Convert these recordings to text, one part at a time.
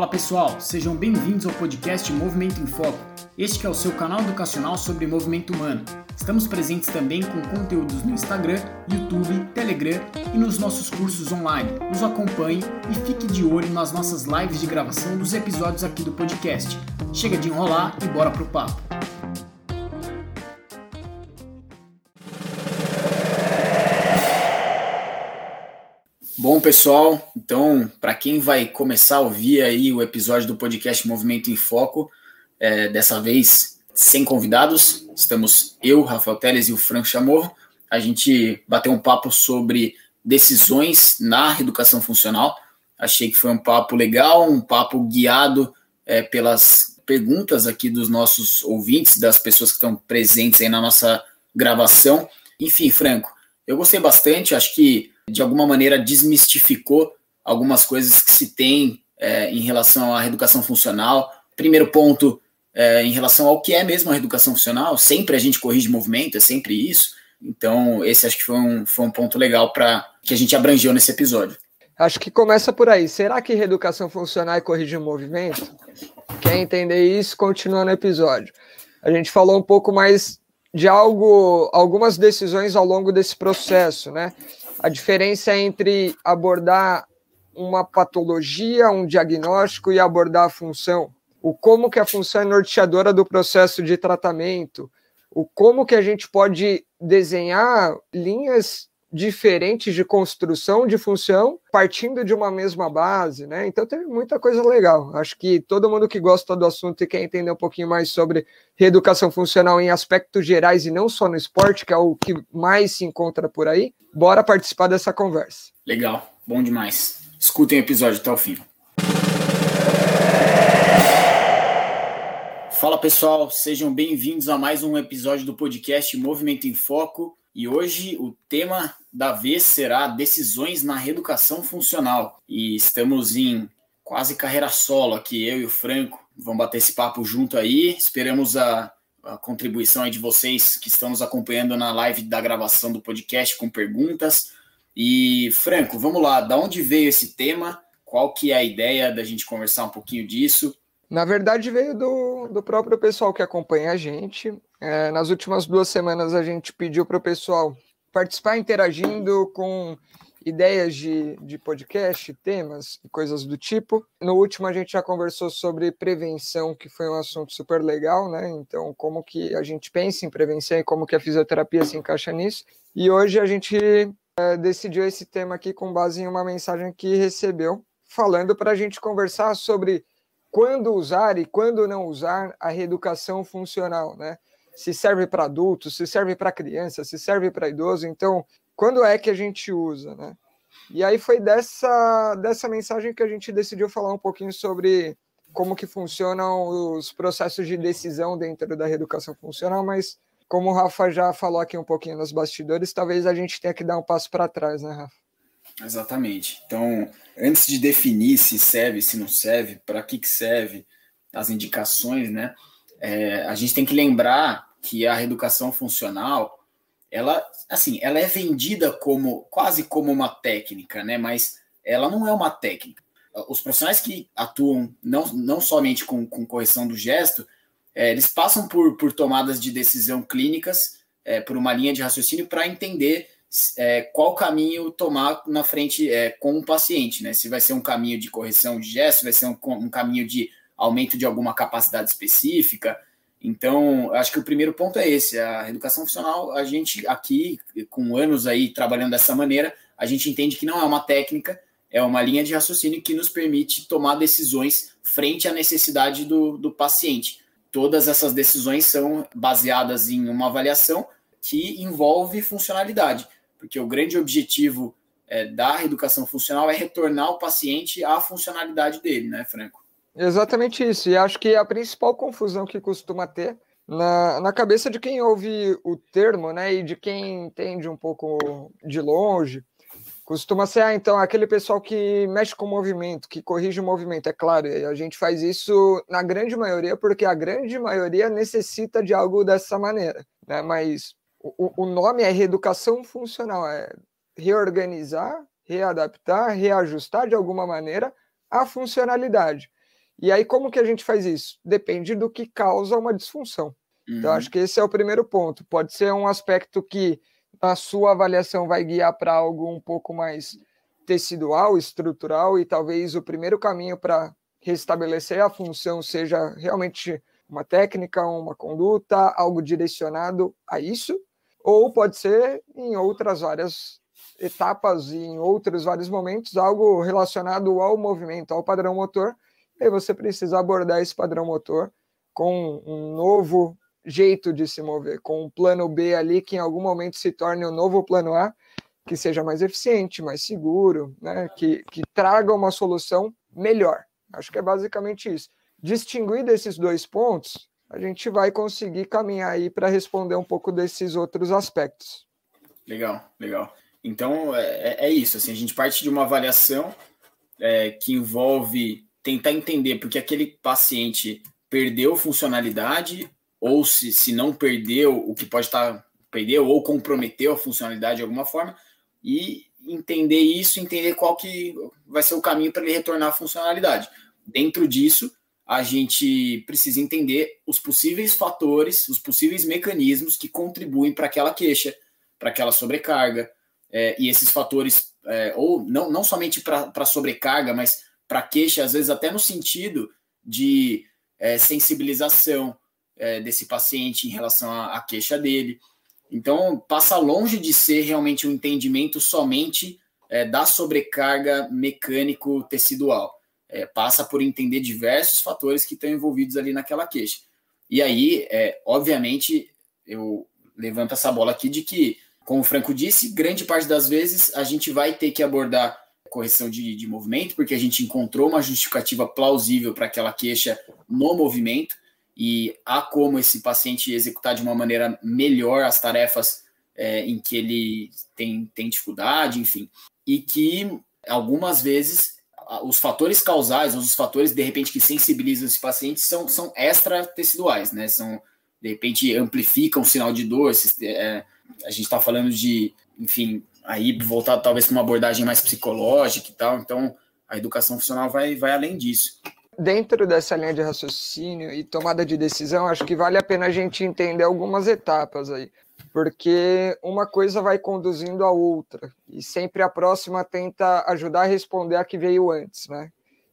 Fala pessoal, sejam bem-vindos ao podcast Movimento em Foco. Este é o seu canal educacional sobre movimento humano. Estamos presentes também com conteúdos no Instagram, YouTube, Telegram e nos nossos cursos online. Nos acompanhe e fique de olho nas nossas lives de gravação dos episódios aqui do podcast. Chega de enrolar e bora pro papo. Bom, pessoal, então, para quem vai começar a ouvir aí o episódio do podcast Movimento em Foco, é, dessa vez sem convidados, estamos eu, Rafael Teles e o Franco Chamorro. A gente bateu um papo sobre decisões na educação funcional. Achei que foi um papo legal, um papo guiado é, pelas perguntas aqui dos nossos ouvintes, das pessoas que estão presentes aí na nossa gravação. Enfim, Franco, eu gostei bastante, acho que de alguma maneira desmistificou algumas coisas que se tem é, em relação à reeducação funcional. Primeiro ponto, é, em relação ao que é mesmo a reeducação funcional, sempre a gente corrige movimento, é sempre isso. Então, esse acho que foi um, foi um ponto legal para que a gente abrangeu nesse episódio. Acho que começa por aí. Será que reeducação funcional é corrigir o movimento? Quer entender isso? Continua no episódio. A gente falou um pouco mais de algo, algumas decisões ao longo desse processo, né? A diferença entre abordar uma patologia, um diagnóstico e abordar a função, o como que a função é norteadora do processo de tratamento, o como que a gente pode desenhar linhas diferentes de construção de função partindo de uma mesma base, né? Então tem muita coisa legal. Acho que todo mundo que gosta do assunto e quer entender um pouquinho mais sobre reeducação funcional em aspectos gerais e não só no esporte, que é o que mais se encontra por aí, bora participar dessa conversa. Legal, bom demais. Escutem o episódio até o fim. Fala pessoal, sejam bem-vindos a mais um episódio do podcast Movimento em Foco. E hoje o tema da vez será decisões na reeducação funcional. E estamos em quase carreira solo aqui, eu e o Franco. Vamos bater esse papo junto aí. Esperamos a, a contribuição aí de vocês que estão nos acompanhando na live da gravação do podcast com perguntas. E Franco, vamos lá, da onde veio esse tema? Qual que é a ideia da gente conversar um pouquinho disso? Na verdade, veio do, do próprio pessoal que acompanha a gente. É, nas últimas duas semanas, a gente pediu para o pessoal participar interagindo com ideias de, de podcast, temas e coisas do tipo. No último, a gente já conversou sobre prevenção, que foi um assunto super legal, né? Então, como que a gente pensa em prevenção e como que a fisioterapia se encaixa nisso. E hoje a gente é, decidiu esse tema aqui com base em uma mensagem que recebeu, falando para a gente conversar sobre quando usar e quando não usar a reeducação funcional, né? Se serve para adultos, se serve para criança, se serve para idoso, então quando é que a gente usa, né? E aí foi dessa dessa mensagem que a gente decidiu falar um pouquinho sobre como que funcionam os processos de decisão dentro da reeducação funcional, mas como o Rafa já falou aqui um pouquinho nos bastidores, talvez a gente tenha que dar um passo para trás, né, Rafa? Exatamente. Então, antes de definir se serve, se não serve, para que, que serve, as indicações, né? É, a gente tem que lembrar que a reeducação funcional, ela, assim, ela é vendida como quase como uma técnica, né? Mas ela não é uma técnica. Os profissionais que atuam não, não somente com, com correção do gesto, é, eles passam por, por tomadas de decisão clínicas, é, por uma linha de raciocínio para entender é, qual caminho tomar na frente é, com o paciente, né? Se vai ser um caminho de correção de gesto, vai ser um, um caminho de aumento de alguma capacidade específica. Então, acho que o primeiro ponto é esse: a educação funcional, a gente aqui, com anos aí trabalhando dessa maneira, a gente entende que não é uma técnica, é uma linha de raciocínio que nos permite tomar decisões frente à necessidade do, do paciente. Todas essas decisões são baseadas em uma avaliação que envolve funcionalidade porque o grande objetivo é, da educação funcional é retornar o paciente à funcionalidade dele, né, Franco? Exatamente isso. E acho que a principal confusão que costuma ter na, na cabeça de quem ouve o termo, né, e de quem entende um pouco de longe, costuma ser, ah, então, aquele pessoal que mexe com o movimento, que corrige o movimento. É claro, a gente faz isso na grande maioria, porque a grande maioria necessita de algo dessa maneira, né? Mas o, o nome é reeducação funcional, é reorganizar, readaptar, reajustar de alguma maneira a funcionalidade. E aí, como que a gente faz isso? Depende do que causa uma disfunção. Então, uhum. Então, acho que esse é o primeiro ponto. Pode ser um aspecto que a sua avaliação vai guiar para algo um pouco mais tecidual, estrutural, e talvez o primeiro caminho para restabelecer a função seja realmente uma técnica, uma conduta, algo direcionado a isso, ou pode ser em outras várias etapas e em outros vários momentos algo relacionado ao movimento, ao padrão motor, e você precisa abordar esse padrão motor com um novo jeito de se mover, com um plano B ali que em algum momento se torne o um novo plano A, que seja mais eficiente, mais seguro, né? que, que traga uma solução melhor. Acho que é basicamente isso. Distinguir desses dois pontos, a gente vai conseguir caminhar aí para responder um pouco desses outros aspectos. Legal, legal. Então é, é, é isso. Assim, a gente parte de uma avaliação é, que envolve tentar entender porque aquele paciente perdeu funcionalidade ou se, se não perdeu, o que pode estar perdeu ou comprometeu a funcionalidade de alguma forma e entender isso, entender qual que vai ser o caminho para ele retornar à funcionalidade. Dentro disso, a gente precisa entender os possíveis fatores, os possíveis mecanismos que contribuem para aquela queixa, para aquela sobrecarga, é, e esses fatores, é, ou não, não somente para sobrecarga, mas para queixa, às vezes até no sentido de é, sensibilização é, desse paciente em relação à, à, queixa dele. Então, passa longe de ser realmente um entendimento somente é, da sobrecarga mecânico-tecidual. É, passa por entender diversos fatores que estão envolvidos ali naquela queixa. E aí, é, obviamente, eu levanto essa bola aqui de que, como o Franco disse, grande parte das vezes a gente vai ter que abordar correção de, de movimento, porque a gente encontrou uma justificativa plausível para aquela queixa no movimento e há como esse paciente executar de uma maneira melhor as tarefas é, em que ele tem, tem dificuldade, enfim, e que algumas vezes os fatores causais, os fatores de repente que sensibilizam esse paciente são, são extra-teciduais, né? São de repente amplificam o sinal de dor. É, a gente está falando de, enfim, aí voltado talvez para uma abordagem mais psicológica e tal. Então, a educação funcional vai, vai além disso. Dentro dessa linha de raciocínio e tomada de decisão, acho que vale a pena a gente entender algumas etapas aí, porque uma coisa vai conduzindo a outra e sempre a próxima tenta ajudar a responder a que veio antes, né?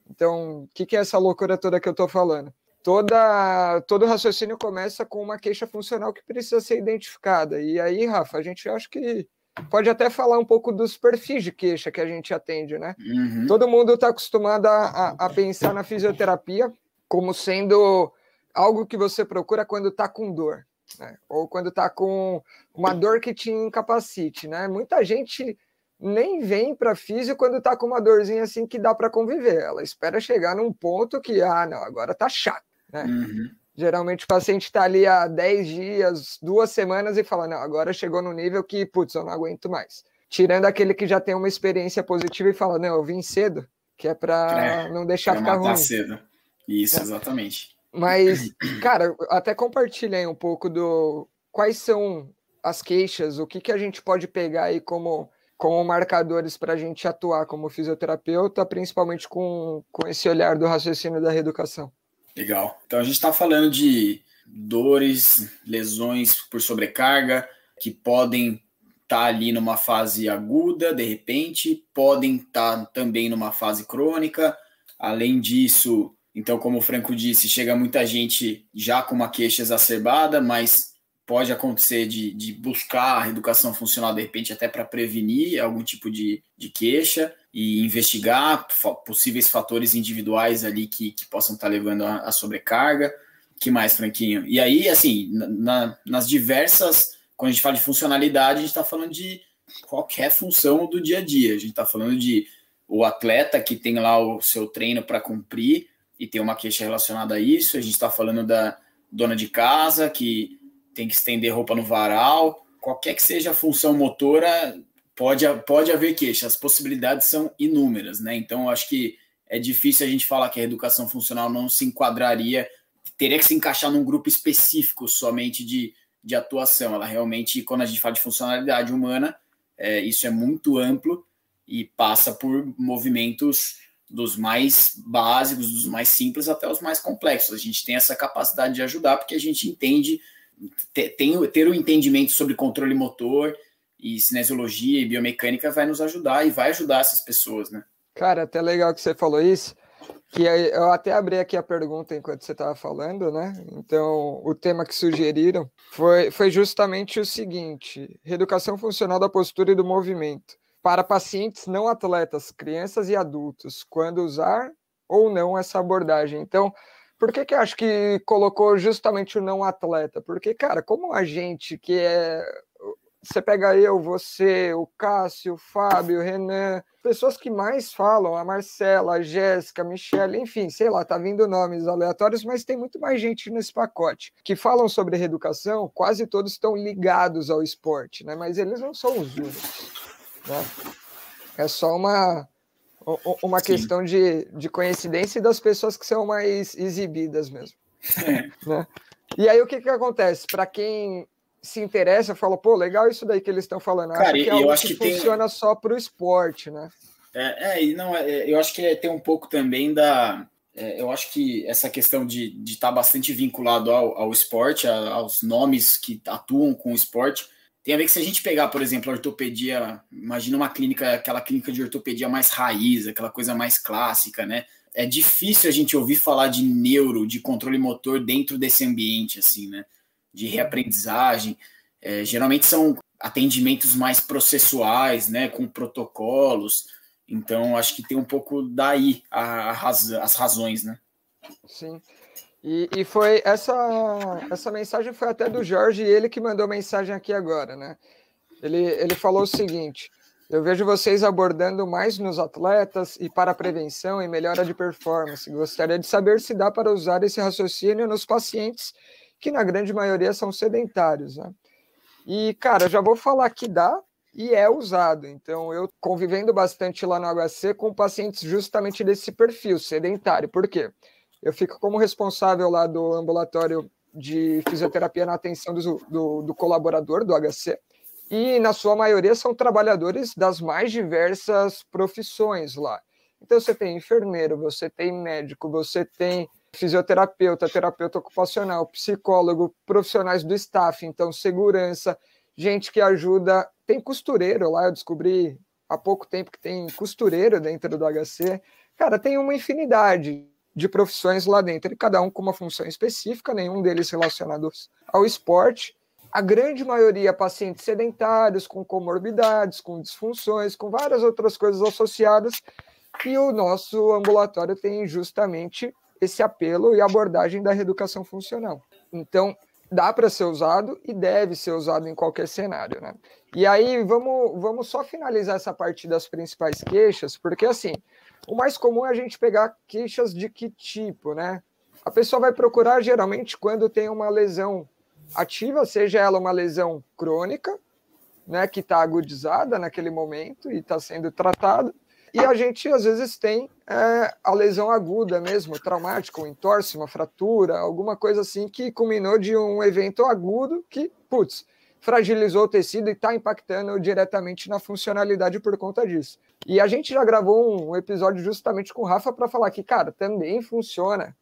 Então, o que, que é essa loucura toda que eu estou falando? Toda, todo raciocínio começa com uma queixa funcional que precisa ser identificada. E aí, Rafa, a gente acha que pode até falar um pouco dos perfis de queixa que a gente atende, né? Uhum. Todo mundo está acostumado a, a, pensar na fisioterapia como sendo algo que você procura quando está com dor, né? Ou quando está com uma dor que te incapacite, né? Muita gente nem vem para físio quando está com uma dorzinha assim que dá para conviver. Ela espera chegar num ponto que, ah, não, agora tá chato, né? Uhum. Geralmente o paciente está ali há 10 dias, duas semanas e fala: não, agora chegou no nível que, putz, eu não aguento mais. Tirando aquele que já tem uma experiência positiva e fala: não, eu vim cedo, que é para é, não deixar ficar ruim. cedo. Isso, é. exatamente. Mas, cara, até compartilha aí um pouco do quais são as queixas, o que, que a gente pode pegar aí como, como marcadores para a gente atuar como fisioterapeuta, principalmente com, com esse olhar do raciocínio da reeducação. Legal. Então a gente está falando de dores, lesões por sobrecarga, que podem estar tá ali numa fase aguda, de repente, podem estar tá também numa fase crônica. Além disso, então, como o Franco disse, chega muita gente já com uma queixa exacerbada, mas pode acontecer de, de buscar a educação funcional, de repente, até para prevenir algum tipo de, de queixa e investigar possíveis fatores individuais ali que, que possam estar tá levando a, sobrecarga. que mais, Franquinho? E aí, assim, na, nas diversas, quando a gente fala de funcionalidade, a gente está falando de qualquer função do dia a dia. A gente está falando de o atleta que tem lá o seu treino para cumprir e tem uma queixa relacionada a isso. A gente está falando da dona de casa que tem que estender roupa no varal. Qualquer que seja a função motora, pode, pode haver queixa, as possibilidades são inúmeras, né? Então, acho que é difícil a gente falar que a educação funcional não se enquadraria, teria que se encaixar num grupo específico somente de, de atuação. Ela realmente, quando a gente fala de funcionalidade humana, é, isso é muito amplo e passa por movimentos dos mais básicos, dos mais simples até os mais complexos. A gente tem essa capacidade de ajudar porque a gente entende, tem, ter o um entendimento sobre controle motor e cinesiologia e biomecânica vai nos ajudar e vai ajudar essas pessoas, né? Cara, até legal que você falou isso, que eu até abri aqui a pergunta enquanto você estava falando, né? Então, o tema que sugeriram foi, foi justamente o seguinte: reeducação funcional da postura e do movimento para pacientes não atletas, crianças e adultos, quando usar ou não essa abordagem. Então, por que que acho que colocou justamente o não atleta? Porque, cara, como a gente que é você pega eu, você, o Cássio, o Fábio, o Renan, pessoas que mais falam, a Marcela, a Jéssica, a Michelle, enfim, sei lá, tá vindo nomes aleatórios, mas tem muito mais gente nesse pacote que falam sobre reeducação, quase todos estão ligados ao esporte, né? Mas eles não são os únicos. Né? É só uma, uma questão de, de coincidência das pessoas que são mais exibidas mesmo. É. Né? E aí o que, que acontece? Para quem se interessa, fala, pô, legal isso daí que eles estão falando. Cara, que é algo eu acho que, que funciona tem... só para o esporte, né? É, é, não, é, eu acho que tem um pouco também da. É, eu acho que essa questão de estar tá bastante vinculado ao, ao esporte, a, aos nomes que atuam com o esporte, tem a ver que se a gente pegar, por exemplo, a ortopedia, imagina uma clínica, aquela clínica de ortopedia mais raiz, aquela coisa mais clássica, né? É difícil a gente ouvir falar de neuro, de controle motor dentro desse ambiente, assim, né? De reaprendizagem. É, geralmente são atendimentos mais processuais, né? Com protocolos. Então, acho que tem um pouco daí a, a raz, as razões, né? Sim. E, e foi essa, essa mensagem foi até do Jorge, ele que mandou mensagem aqui agora, né? Ele, ele falou o seguinte: eu vejo vocês abordando mais nos atletas e para prevenção e melhora de performance. Gostaria de saber se dá para usar esse raciocínio nos pacientes que na grande maioria são sedentários, né? E cara, já vou falar que dá e é usado. Então eu convivendo bastante lá no HC com pacientes justamente desse perfil sedentário. Por quê? Eu fico como responsável lá do ambulatório de fisioterapia na atenção do, do, do colaborador do HC. E, na sua maioria, são trabalhadores das mais diversas profissões lá. Então, você tem enfermeiro, você tem médico, você tem fisioterapeuta, terapeuta ocupacional, psicólogo, profissionais do staff, então, segurança, gente que ajuda. Tem costureiro lá, eu descobri há pouco tempo que tem costureiro dentro do HC. Cara, tem uma infinidade de profissões lá dentro, cada um com uma função específica, nenhum deles relacionados ao esporte. A grande maioria pacientes sedentários, com comorbidades, com disfunções, com várias outras coisas associadas, e o nosso ambulatório tem justamente esse apelo e abordagem da reeducação funcional. Então, dá para ser usado e deve ser usado em qualquer cenário, né? E aí, vamos, vamos só finalizar essa parte das principais queixas, porque assim, o mais comum é a gente pegar queixas de que tipo, né? A pessoa vai procurar geralmente quando tem uma lesão ativa, seja ela uma lesão crônica, né, que está agudizada naquele momento e está sendo tratada, e a gente às vezes tem é, a lesão aguda mesmo, traumática, um entorse, uma fratura, alguma coisa assim que culminou de um evento agudo que, putz, fragilizou o tecido e está impactando diretamente na funcionalidade por conta disso. E a gente já gravou um episódio justamente com o Rafa para falar que, cara, também funciona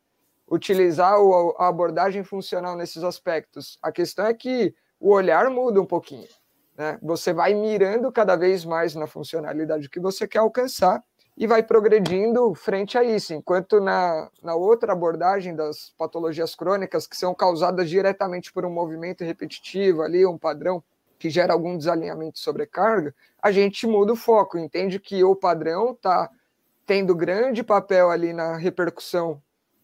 utilizar a abordagem funcional nesses aspectos. A questão é que o olhar muda um pouquinho. Né? Você vai mirando cada vez mais na funcionalidade que você quer alcançar e vai progredindo frente a isso, enquanto na, na outra abordagem das patologias crônicas, que são causadas diretamente por um movimento repetitivo ali, um padrão que gera algum desalinhamento sobrecarga, a gente muda o foco, entende que o padrão está tendo grande papel ali na repercussão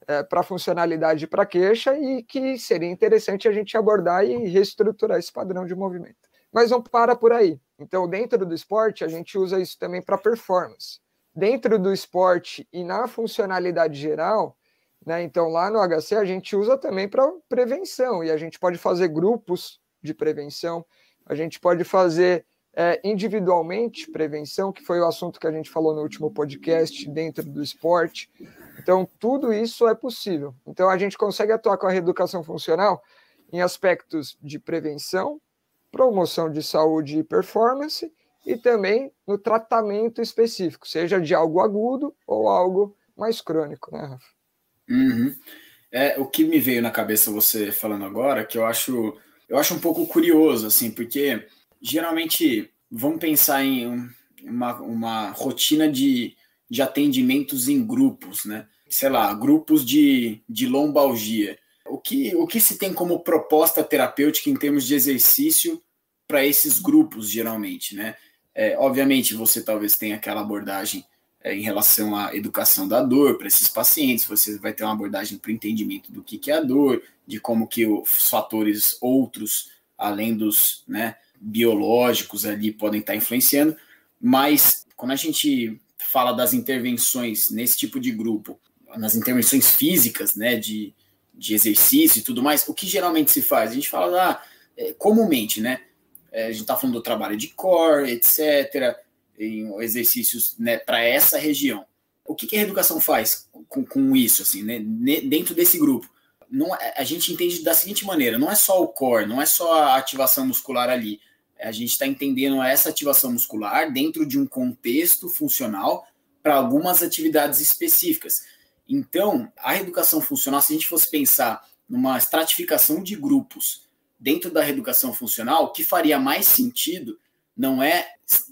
é, para funcionalidade e para queixa e que seria interessante a gente abordar e reestruturar esse padrão de movimento. Mas não para por aí. Então, dentro do esporte, a gente usa isso também para performance dentro do esporte e na funcionalidade geral, né? Então, lá no HC, a gente usa também para prevenção, e a gente pode fazer grupos de prevenção, a gente pode fazer é, individualmente prevenção, que foi o assunto que a gente falou no último podcast, dentro do esporte. Então, tudo isso é possível. Então, a gente consegue atuar com a reeducação funcional em aspectos de prevenção, promoção de saúde e performance e também no tratamento específico, seja de algo agudo ou algo mais crônico, né, Rafa? Uhum. É, o que me veio na cabeça você falando agora, que eu acho, eu acho um pouco curioso, assim, porque geralmente vamos pensar em uma, uma rotina de, de atendimentos em grupos, né? Sei lá, grupos de, de lombalgia. O que, o que se tem como proposta terapêutica em termos de exercício para esses grupos, geralmente, né? É, obviamente, você talvez tenha aquela abordagem é, em relação à educação da dor para esses pacientes, você vai ter uma abordagem para o entendimento do que, que é a dor, de como que os fatores outros, além dos né, biológicos ali, podem estar influenciando, mas quando a gente fala das intervenções nesse tipo de grupo, nas intervenções físicas, né, de, de exercício e tudo mais, o que geralmente se faz? A gente fala ah, é, comumente, né? É, a gente está falando do trabalho de core, etc., em exercícios né, para essa região. O que, que, a reeducação faz com, com isso, assim, né, dentro desse grupo? Não, é, a gente entende da seguinte maneira: não é só o core, não é só a ativação muscular ali. A gente está entendendo essa ativação muscular dentro de um contexto funcional para algumas atividades específicas. Então, a reeducação funcional, se a gente fosse pensar numa estratificação de grupos dentro da reeducação funcional, o que faria mais sentido não é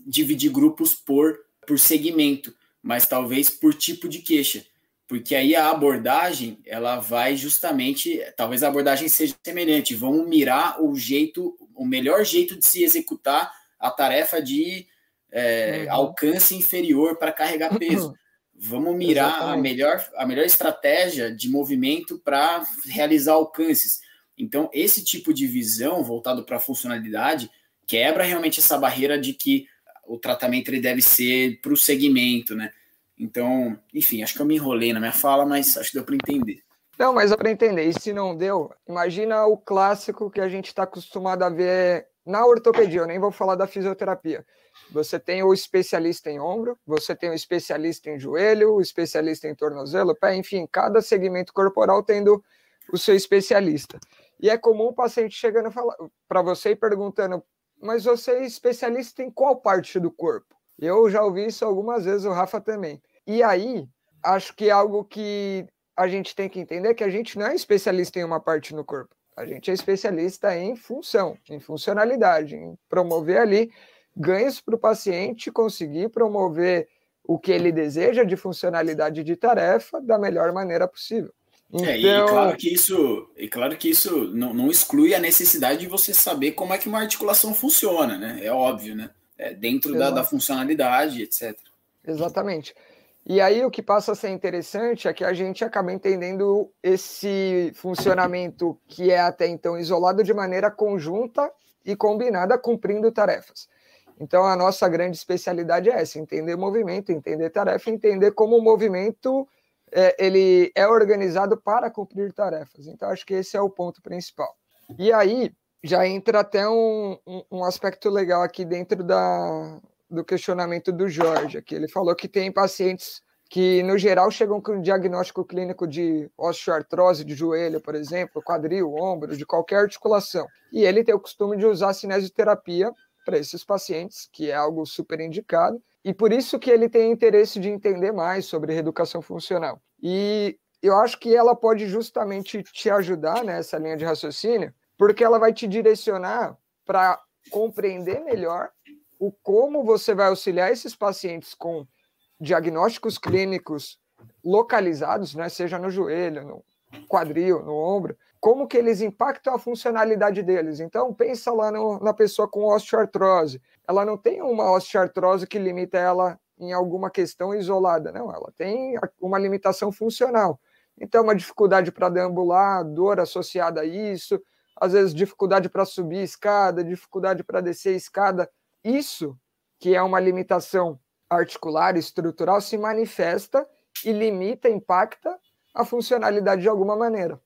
dividir grupos por, por segmento, mas talvez por tipo de queixa. Porque aí a abordagem, ela vai justamente, talvez a abordagem seja semelhante, vão mirar o jeito, o melhor jeito de se executar a tarefa de é, uhum. alcance inferior para carregar peso. Vamos mirar a melhor, a melhor estratégia de movimento para realizar alcances. Então, esse tipo de visão voltado para a funcionalidade quebra realmente essa barreira de que o tratamento ele deve ser para o segmento, né? Então, enfim, acho que eu me enrolei na minha fala, mas acho que deu para entender. Não, mas para entender, e se não deu, imagina o clássico que a gente está acostumado a ver na ortopedia, eu nem vou falar da fisioterapia. Você tem o especialista em ombro, você tem o especialista em joelho, o especialista em tornozelo, pé, enfim, cada segmento corporal tendo o seu especialista. E é comum o paciente chegando para você e perguntando: mas você é especialista em qual parte do corpo? Eu já ouvi isso algumas vezes, o Rafa também. E aí, acho que é algo que a gente tem que entender que a gente não é especialista em uma parte no corpo. A gente é especialista em função, em funcionalidade, em promover ali ganhos para o paciente, conseguir promover o que ele deseja de funcionalidade de tarefa da melhor maneira possível. Então... É, e então claro que isso, e claro que isso não, não, exclui a necessidade de você saber como é que uma articulação funciona, né? É óbvio, né? É dentro da, da, funcionalidade, etc. Exatamente. E aí o que passa a ser interessante é que a gente acaba entendendo esse funcionamento que é até então isolado de maneira conjunta e combinada, cumprindo tarefas. Então a nossa grande especialidade é essa: entender movimento, entender tarefa, entender como o movimento é, ele é organizado para cumprir tarefas. Então, acho que esse é o ponto principal. E aí, já entra até um, um, um aspecto legal aqui dentro da, do questionamento do Jorge, que ele falou que tem pacientes que, no geral, chegam com um diagnóstico clínico de osteoartrose de joelho, por exemplo, quadril, ombro, de qualquer articulação. E ele tem o costume de usar cinesioterapia para esses pacientes, que é algo super indicado, e por isso que ele tem interesse de entender mais sobre reeducação funcional. E eu acho que ela pode justamente te ajudar nessa linha de raciocínio, porque ela vai te direcionar para compreender melhor o como você vai auxiliar esses pacientes com diagnósticos clínicos localizados, né, seja no joelho, no quadril, no ombro, como que eles impactam a funcionalidade deles. Então, pensa lá no, na pessoa com osteoartrose. Ela não tem uma osteoartrose que limita ela em alguma questão isolada, não. Ela tem uma limitação funcional. Então, uma dificuldade para deambular, dor associada a isso, às vezes dificuldade para subir escada, dificuldade para descer escada. Isso, que é uma limitação articular, estrutural, se manifesta e limita, impacta a funcionalidade de alguma maneira.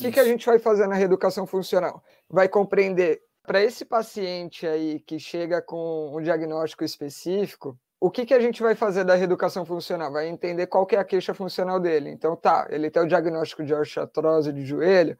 O que, que a gente vai fazer na reeducação funcional? Vai compreender para esse paciente aí que chega com um diagnóstico específico, o que, que a gente vai fazer da reeducação funcional? Vai entender qual que é a queixa funcional dele. Então, tá, ele tem o diagnóstico de osteoartrose de joelho,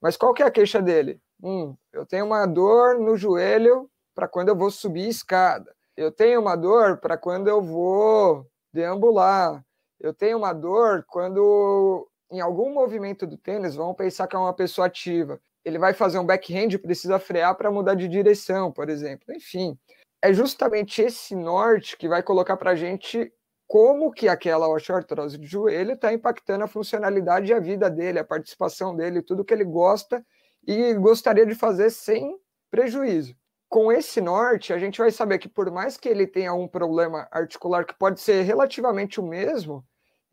mas qual que é a queixa dele? Hum, eu tenho uma dor no joelho para quando eu vou subir escada. eu tenho uma dor para quando eu vou deambular. Eu tenho uma dor quando, em algum movimento do tênis, vamos pensar que é uma pessoa ativa. Ele vai fazer um backhand e precisa frear para mudar de direção, por exemplo. Enfim, é justamente esse norte que vai colocar para a gente como que aquela osteoartrose de joelho está impactando a funcionalidade e a vida dele, a participação dele, tudo que ele gosta e gostaria de fazer sem prejuízo. Com esse norte, a gente vai saber que por mais que ele tenha um problema articular que pode ser relativamente o mesmo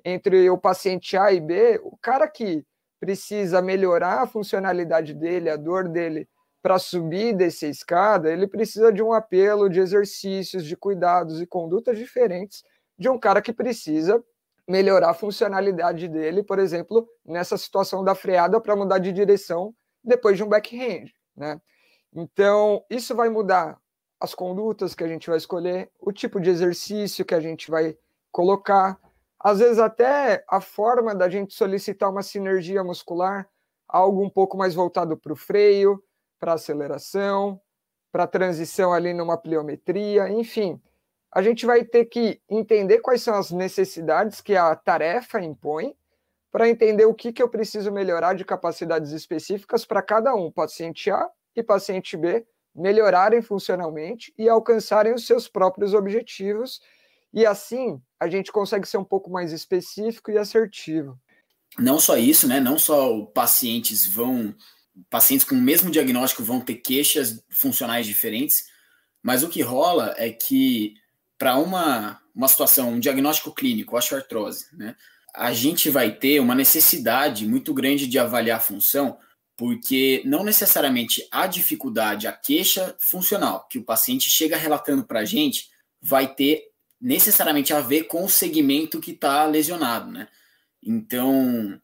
entre o paciente A e B, o cara que precisa melhorar a funcionalidade dele, a dor dele para subir dessa escada, ele precisa de um apelo de exercícios, de cuidados e condutas diferentes de um cara que precisa melhorar a funcionalidade dele, por exemplo, nessa situação da freada para mudar de direção depois de um backhand, né? Então, isso vai mudar as condutas que a gente vai escolher, o tipo de exercício que a gente vai colocar, às vezes até a forma da gente solicitar uma sinergia muscular, algo um pouco mais voltado para o freio, para aceleração, para transição ali numa pliometria, enfim, a gente vai ter que entender quais são as necessidades que a tarefa impõe para entender o que, que eu preciso melhorar de capacidades específicas para cada um, paciente A e paciente B, melhorarem funcionalmente e alcançarem os seus próprios objetivos. E assim a gente consegue ser um pouco mais específico e assertivo. Não só isso, né? Não só pacientes vão, pacientes com o mesmo diagnóstico vão ter queixas funcionais diferentes, mas o que rola é que para uma, uma situação, um diagnóstico clínico, osteoartrose, né, a gente vai ter uma necessidade muito grande de avaliar a função, porque não necessariamente a dificuldade, a queixa funcional que o paciente chega relatando para a gente vai ter necessariamente a ver com o segmento que está lesionado, né? Então,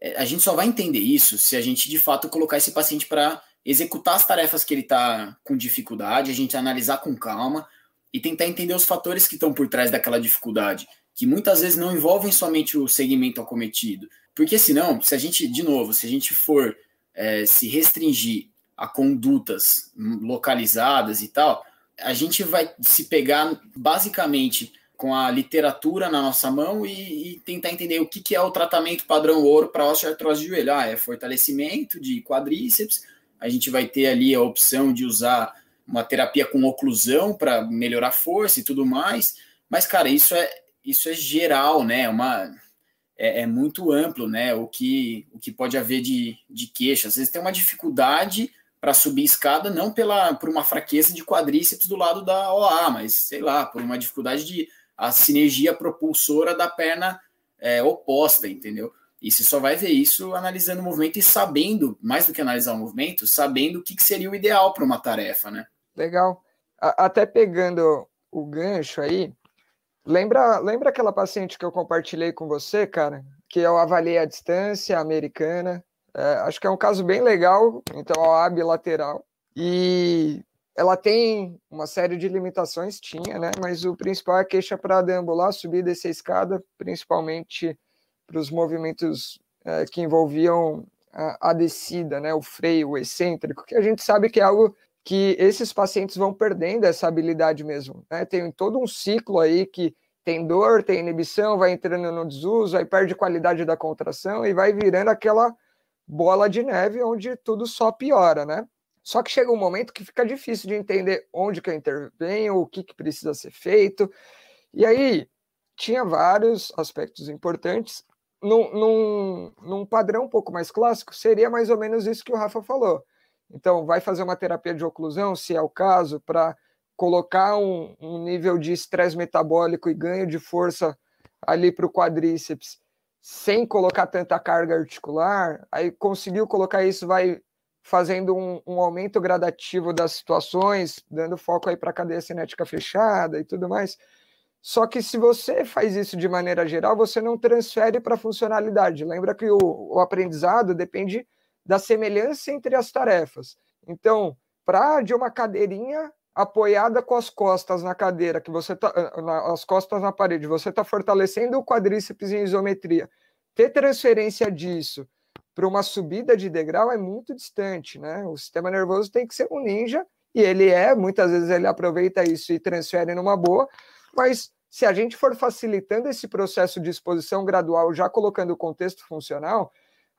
é, a gente só vai entender isso se a gente de fato colocar esse paciente para executar as tarefas que ele está com dificuldade, a gente analisar com calma, e tentar entender os fatores que estão por trás daquela dificuldade, que muitas vezes não envolvem somente o segmento acometido. Porque senão, se a gente, de novo, se a gente for é, se restringir a condutas localizadas e tal, a gente vai se pegar basicamente com a literatura na nossa mão e, e tentar entender o que, que é o tratamento padrão ouro para osteoartrose de joelho. Ah, é fortalecimento de quadríceps, a gente vai ter ali a opção de usar uma terapia com oclusão para melhorar a força e tudo mais. Mas, cara, isso é, isso é geral, né? Uma, é, é, muito amplo, né? O que, o que pode haver de, de queixa. Às vezes tem uma dificuldade para subir escada, não pela, por uma fraqueza de quadríceps do lado da OA, mas sei lá, por uma dificuldade de a sinergia propulsora da perna é, oposta, entendeu? E você só vai ver isso analisando o movimento e sabendo, mais do que analisar o movimento, sabendo o que, que seria o ideal para uma tarefa, né? Legal. A, até pegando o gancho aí, lembra, lembra aquela paciente que eu compartilhei com você, cara? Que eu avaliei a distância americana. É, acho que é um caso bem legal, então a AB lateral. E ela tem uma série de limitações, tinha, né? Mas o principal é a queixa para deambular, subir e descer a escada, principalmente para os movimentos é, que envolviam a, a, descida, né? O freio, o excêntrico, que a gente sabe que é algo que esses pacientes vão perdendo essa habilidade mesmo. Né? Tem todo um ciclo aí que tem dor, tem inibição, vai entrando no desuso, aí perde qualidade da contração e vai virando aquela bola de neve onde tudo só piora, né? Só que chega um momento que fica difícil de entender onde que eu intervenho, o que, que precisa ser feito. E aí tinha vários aspectos importantes. Num, num, num padrão um pouco mais clássico, seria mais ou menos isso que o Rafa falou. Então, vai fazer uma terapia de oclusão, se é o caso, para colocar um, um, nível de estresse metabólico e ganho de força ali para o quadríceps, sem colocar tanta carga articular. Aí conseguiu colocar isso, vai fazendo um, um aumento gradativo das situações, dando foco aí para a cadeia cinética fechada e tudo mais. Só que se você faz isso de maneira geral, você não transfere para a funcionalidade. Lembra que o, o aprendizado depende da semelhança entre as tarefas. Então, para de uma cadeirinha apoiada com as costas na cadeira, que você tá, na, as costas na parede, você está fortalecendo o quadríceps em isometria. Ter transferência disso para uma subida de degrau é muito distante, né? O sistema nervoso tem que ser um ninja e ele é, muitas vezes ele aproveita isso e transfere numa boa, mas se a gente for facilitando esse processo de exposição gradual, já colocando o contexto funcional,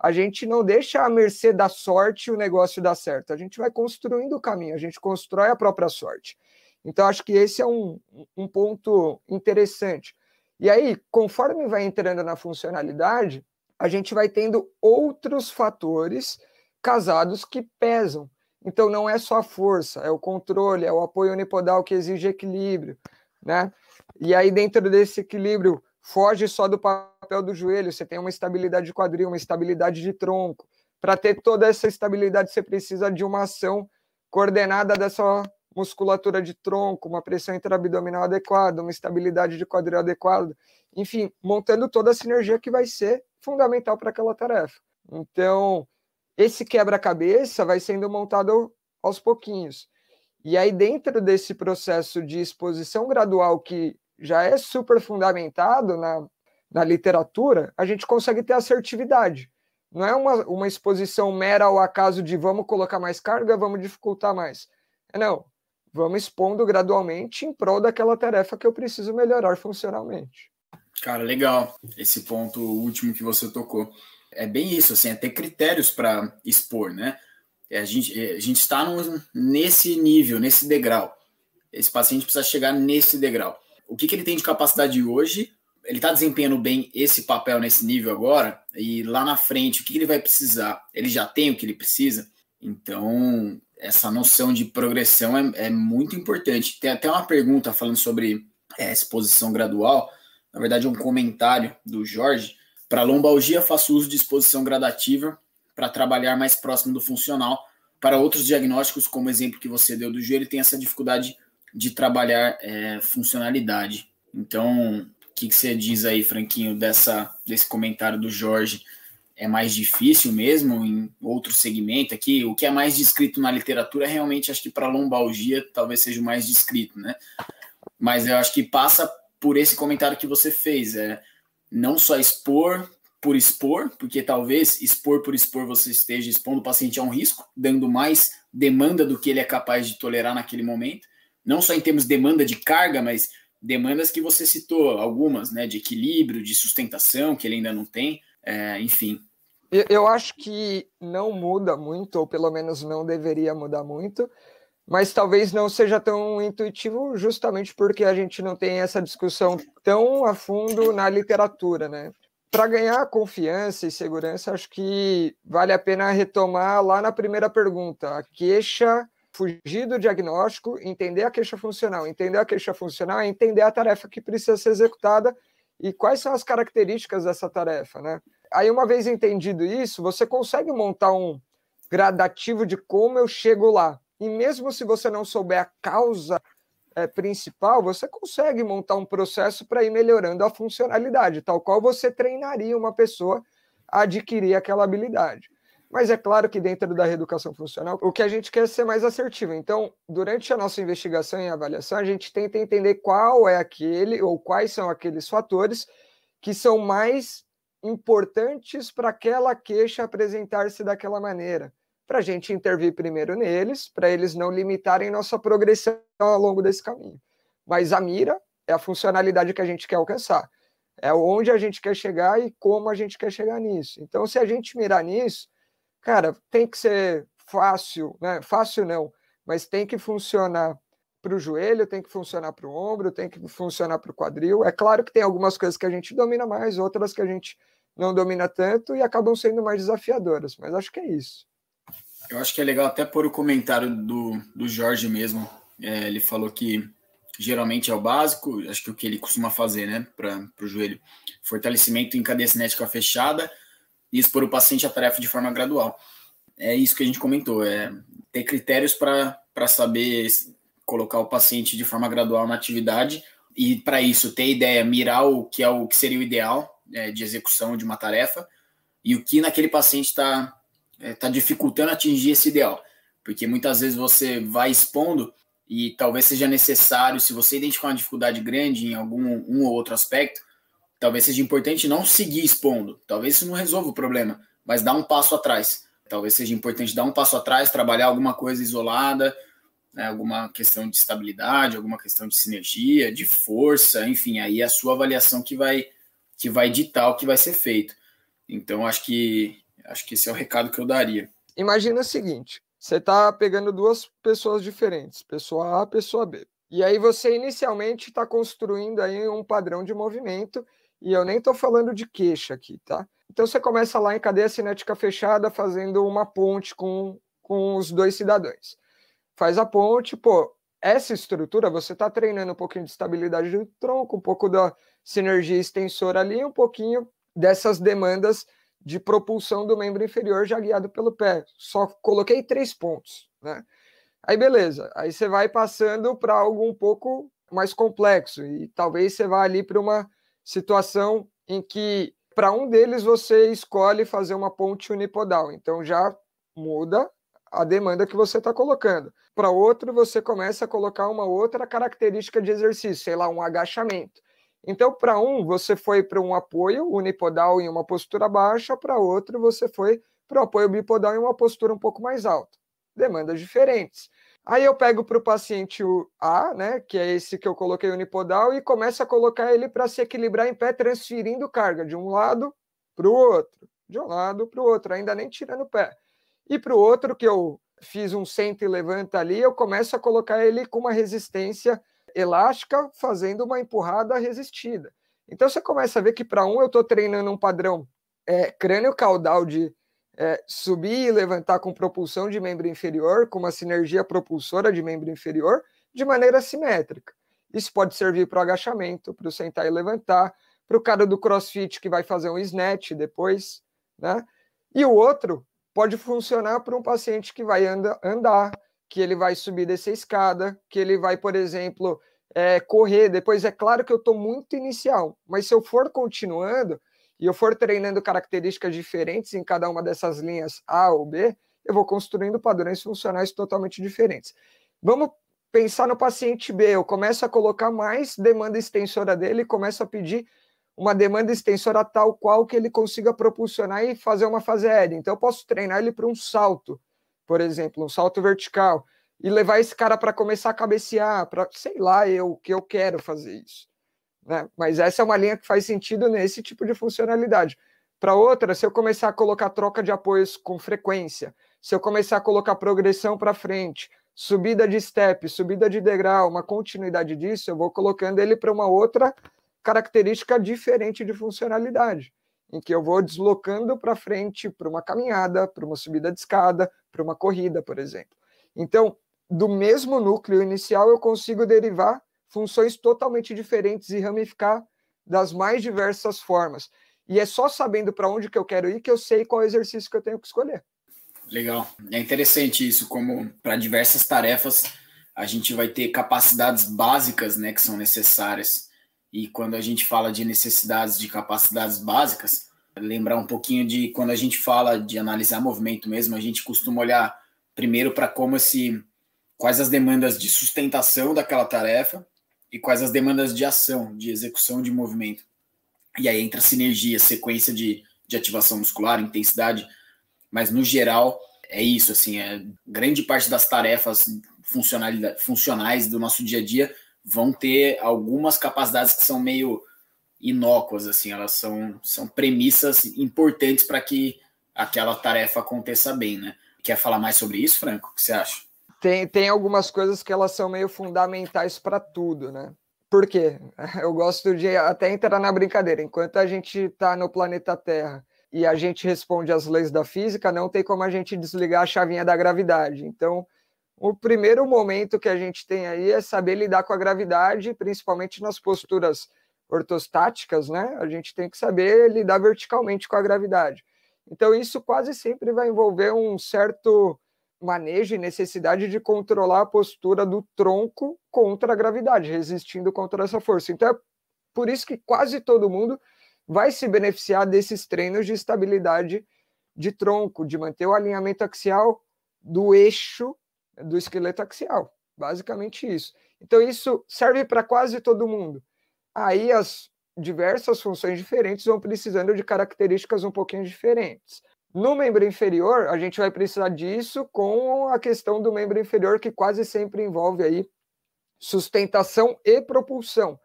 a gente não deixa à mercê da sorte o negócio dar certo. A gente vai construindo o caminho, a gente constrói a própria sorte. Então, acho que esse é um, um ponto interessante. E aí, conforme vai entrando na funcionalidade, a gente vai tendo outros fatores casados que pesam. Então, não é só a força, é o controle, é o apoio unipodal que exige equilíbrio, né? E aí, dentro desse equilíbrio, foge só do papel do joelho, você tem uma estabilidade de quadril, uma estabilidade de tronco. Para ter toda essa estabilidade, você precisa de uma ação coordenada dessa musculatura de tronco, uma pressão intraabdominal adequada, uma estabilidade de quadril adequada, enfim, montando toda a sinergia que vai ser fundamental para aquela tarefa. Então, esse quebra-cabeça vai sendo montado aos pouquinhos. E aí, dentro desse processo de exposição gradual, que já é super fundamentado na, na literatura, a gente consegue ter assertividade. Não é uma, uma exposição mera ao acaso de vamos colocar mais carga, vamos dificultar mais. É, não, vamos expondo gradualmente em prol daquela tarefa que eu preciso melhorar funcionalmente. Cara, legal esse ponto último que você tocou. É bem isso, assim, é ter critérios para expor, né? É, a gente, é, a gente está nesse nível, nesse degrau. Esse paciente precisa chegar nesse degrau. O que, que ele tem de capacidade hoje? Ele está desempenhando bem esse papel nesse nível agora? E lá na frente, o que, que ele vai precisar? Ele já tem o que ele precisa? Então, essa noção de progressão é, é muito importante. Tem até uma pergunta falando sobre é, exposição gradual na verdade, é um comentário do Jorge. Para lombalgia, faço uso de exposição gradativa para trabalhar mais próximo do funcional. Para outros diagnósticos, como o exemplo que você deu do joelho, tem essa dificuldade de trabalhar é, funcionalidade. Então, o que, que, você diz aí, Franquinho, dessa, desse comentário do Jorge? É mais difícil mesmo em outro segmento aqui? O que é mais descrito na literatura, realmente, acho que para lombalgia talvez seja o mais descrito, né? Mas eu acho que passa por esse comentário que você fez. É não só expor por expor, porque talvez expor por expor você esteja expondo o paciente a um risco, dando mais demanda do que ele é capaz de tolerar naquele momento. Não só em termos de demanda de carga, mas demandas que você citou, algumas, né, de equilíbrio, de sustentação, que ele ainda não tem, é, enfim. Eu acho que não muda muito, ou pelo menos não deveria mudar muito, mas talvez não seja tão intuitivo justamente porque a gente não tem essa discussão tão a fundo na literatura, né? Para ganhar confiança e segurança, acho que vale a pena retomar lá na primeira pergunta, a queixa, fugir do diagnóstico, entender a queixa funcional. Entender a queixa funcional é entender a tarefa que precisa ser executada e quais são as características dessa tarefa, né? Aí, uma vez entendido isso, você consegue montar um gradativo de como eu chego lá. E mesmo se você não souber a causa é, principal, você consegue montar um processo para ir melhorando a funcionalidade, tal qual você treinaria uma pessoa a adquirir aquela habilidade. Mas é claro que dentro da reeducação funcional, o que a gente quer é ser mais assertivo. Então, durante a nossa investigação e avaliação, a gente tenta entender qual é aquele ou quais são aqueles fatores que são mais importantes para aquela queixa apresentar-se daquela maneira para a gente intervir primeiro neles, para eles não limitarem nossa progressão ao longo desse caminho. Mas a mira é a funcionalidade que a gente quer alcançar. É onde a gente quer chegar e como a gente quer chegar nisso. Então, se a gente mirar nisso, cara, tem que ser fácil, né? Fácil não, mas tem que funcionar para o joelho, tem que funcionar para o ombro, tem que funcionar para o quadril. É claro que tem algumas coisas que a gente domina mais, outras que a gente não domina tanto e acabam sendo mais desafiadoras, mas acho que é isso. Eu acho que é legal até pôr o comentário do, do Jorge mesmo. É, ele falou que geralmente é o básico, acho que o que ele costuma fazer, né, para o joelho. Fortalecimento em cadeia cinética fechada e expor o paciente à tarefa de forma gradual. É isso que a gente comentou, é ter critérios para saber colocar o paciente de forma gradual na atividade e para isso ter ideia, mirar o que é o que seria o ideal é, de execução de uma tarefa e o que naquele paciente está é, tá dificultando atingir esse ideal. Porque muitas vezes você vai expondo e talvez seja necessário, se você identificar uma dificuldade grande em algum um ou outro aspecto, talvez seja importante não seguir expondo. Talvez isso não resolva o problema, mas dar um passo atrás. Talvez seja importante dar um passo atrás, trabalhar alguma coisa isolada né, alguma questão de estabilidade, alguma questão de sinergia, de força, enfim, aí é a sua avaliação que vai que vai ditar o que vai ser feito. Então acho que acho que esse é o recado que eu daria. Imagina o seguinte: você está pegando duas pessoas diferentes, pessoa A, pessoa B. E aí você inicialmente está construindo aí um padrão de movimento, e eu nem estou falando de queixa aqui, tá? Então você começa lá em cadeia cinética fechada, fazendo uma ponte com, com os dois cidadãos faz a ponte, pô, essa estrutura você está treinando um pouquinho de estabilidade do tronco, um pouco da sinergia extensora ali, um pouquinho dessas demandas de propulsão do membro inferior já guiado pelo pé. Só coloquei três pontos, né? Aí beleza, aí você vai passando para algo um pouco mais complexo e talvez você vá ali para uma situação em que para um deles você escolhe fazer uma ponte unipodal, então já muda a demanda que você está colocando. Para outro, você começa a colocar uma outra característica de exercício, sei lá, um agachamento. Então, para um, você foi para um apoio unipodal em uma postura baixa, para outro, você foi para o apoio bipodal em uma postura um pouco mais alta. Demandas diferentes. Aí eu pego para o paciente A, né, que é esse que eu coloquei unipodal, e começo a colocar ele para se equilibrar em pé, transferindo carga de um lado para o outro, de um lado para o outro, ainda nem tirando o pé. E para o outro, que eu fiz um senta e levanta ali, eu começo a colocar ele com uma resistência elástica, fazendo uma empurrada resistida. Então você começa a ver que para um eu estou treinando um padrão é, crânio caudal de é, subir e levantar com propulsão de membro inferior, com uma sinergia propulsora de membro inferior, de maneira simétrica. Isso pode servir para o agachamento, para o sentar e levantar, para o cara do crossfit que vai fazer um snatch depois, né? E o outro pode funcionar para um paciente que vai anda, andar, que ele vai subir dessa escada, que ele vai, por exemplo, é, correr. Depois, é claro que eu estou muito inicial, mas se eu for continuando e eu for treinando características diferentes em cada uma dessas linhas A ou B, eu vou construindo padrões funcionais totalmente diferentes. Vamos pensar no paciente B. Eu começo a colocar mais demanda extensora dele, começo a pedir uma demanda extensora tal qual que ele consiga propulsionar e fazer uma fase aérea. Então, eu posso treinar ele para um salto, por exemplo, um salto vertical, e levar esse cara para começar a cabecear, para sei lá, eu que eu quero fazer isso. Né? Mas essa é uma linha que faz sentido nesse tipo de funcionalidade. Para outra, se eu começar a colocar troca de apoios com frequência, se eu começar a colocar progressão para frente, subida de step, subida de degrau, uma continuidade disso, eu vou colocando ele para uma outra característica diferente de funcionalidade, em que eu vou deslocando para frente para uma caminhada, para uma subida de escada, para uma corrida, por exemplo. Então, do mesmo núcleo inicial, eu consigo derivar funções totalmente diferentes e ramificar das mais diversas formas. E é só sabendo para onde que eu quero ir que eu sei qual exercício que eu tenho que escolher. Legal. É interessante isso, como para diversas tarefas a gente vai ter capacidades básicas, né, que são necessárias e quando a gente fala de necessidades de capacidades básicas, lembrar um pouquinho de quando a gente fala de analisar movimento mesmo, a gente costuma olhar primeiro para como esse quais as demandas de sustentação daquela tarefa e quais as demandas de ação, de execução de movimento. E aí entra sinergia, sequência de, de ativação muscular, intensidade, mas no geral é isso, assim, é, grande parte das tarefas funcionais do nosso dia a dia vão ter algumas capacidades que são meio inócuas, assim, elas são, são premissas importantes para que aquela tarefa aconteça bem, né? Quer falar mais sobre isso, Franco? O que você acha? Tem, tem algumas coisas que elas são meio fundamentais para tudo, né? Por quê? Eu gosto de até entrar na brincadeira. Enquanto a gente está no planeta Terra e a gente responde às leis da física, não tem como a gente desligar a chavinha da gravidade. Então, o primeiro momento que a gente tem aí é saber lidar com a gravidade, principalmente nas posturas ortostáticas, né? A gente tem que saber lidar verticalmente com a gravidade. Então, isso quase sempre vai envolver um certo manejo e necessidade de controlar a postura do tronco contra a gravidade, resistindo contra essa força. Então, é por isso que quase todo mundo vai se beneficiar desses treinos de estabilidade de tronco, de manter o alinhamento axial do eixo do esqueleto axial. Basicamente isso. Então, isso serve para quase todo mundo. Aí as diversas funções diferentes vão precisando de características um pouquinho diferentes. No membro inferior, a gente vai precisar disso com a questão do membro inferior, que quase sempre envolve aí sustentação e propulsão.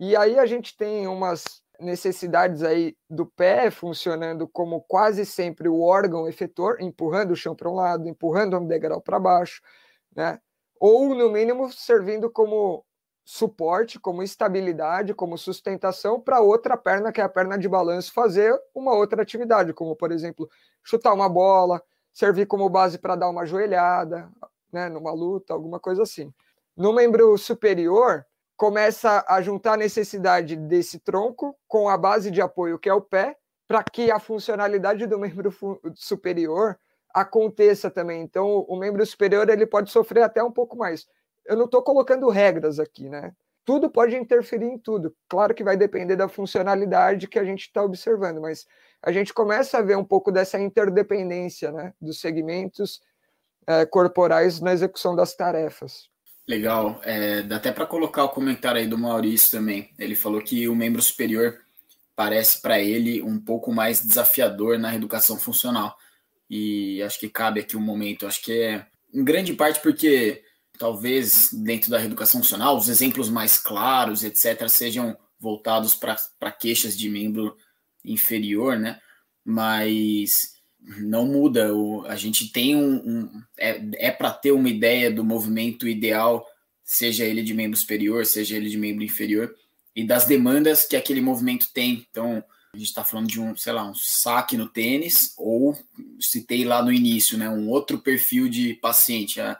E aí a gente tem umas necessidades aí do pé funcionando como quase sempre o órgão efetor, empurrando o chão para um lado, empurrando um degrau para baixo, né? Ou no mínimo servindo como suporte, como estabilidade, como sustentação para outra perna, que é a perna de balanço, fazer uma outra atividade, como por exemplo, chutar uma bola, servir como base para dar uma joelhada, né, numa luta, alguma coisa assim. No membro superior, começa a juntar a necessidade desse tronco com a base de apoio, que é o pé, para que a funcionalidade do membro superior aconteça também. Então, o membro superior ele pode sofrer até um pouco mais. Eu não estou colocando regras aqui, né? Tudo pode interferir em tudo. Claro que vai depender da funcionalidade que a gente está observando, mas a gente começa a ver um pouco dessa interdependência né, dos segmentos é, corporais na execução das tarefas. Legal. É, dá até para colocar o comentário aí do Maurício também. Ele falou que o membro superior parece para ele um pouco mais desafiador na reeducação funcional. E acho que cabe aqui um momento. Acho que é em grande parte porque talvez dentro da reeducação funcional os exemplos mais claros, etc., sejam voltados para queixas de membro inferior, né? Mas não muda. O, a gente tem um. um é é para ter uma ideia do movimento ideal, seja ele de membro superior, seja ele de membro inferior, e das demandas que aquele movimento tem. Então, a gente está falando de um, sei lá, um saque no tênis, ou citei lá no início, né? Um outro perfil de paciente, a,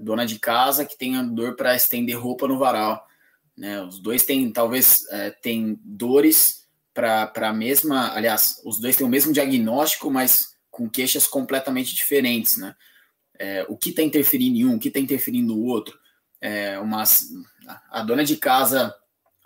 dona de casa que tem dor para estender roupa no varal. Né? Os dois têm, talvez, é, tem dores para a mesma. Aliás, os dois têm o mesmo diagnóstico, mas com queixas completamente diferentes, né? É, o que está interferindo em um, o que está interferindo no outro. É, uma, a dona de casa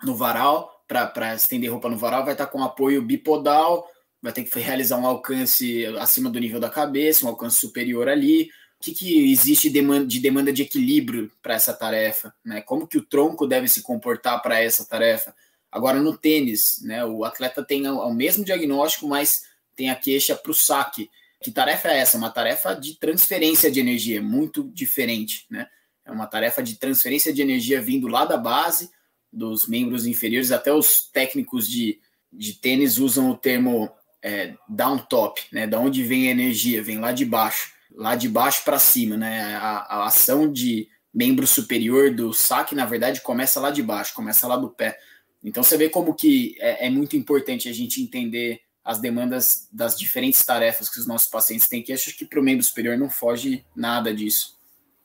no varal, para estender roupa no varal, vai estar tá com apoio bipodal, vai ter que realizar um alcance acima do nível da cabeça, um alcance superior ali. O que, que existe de demanda, de demanda de equilíbrio para essa tarefa? Né? Como que o tronco deve se comportar para essa tarefa? Agora, no tênis, né, o atleta tem o mesmo diagnóstico, mas tem a queixa para o saque. Que tarefa é essa? Uma tarefa de transferência de energia, muito diferente. Né? É uma tarefa de transferência de energia vindo lá da base, dos membros inferiores, até os técnicos de, de tênis usam o termo é, down top, né? Da onde vem a energia? Vem lá de baixo, lá de baixo para cima, né? A, a, ação de membro superior do saque, na verdade, começa lá de baixo, começa lá do pé. Então você vê como que é, é, muito importante a gente entender as demandas das diferentes tarefas que os nossos pacientes têm, que acho que para o membro superior não foge nada disso.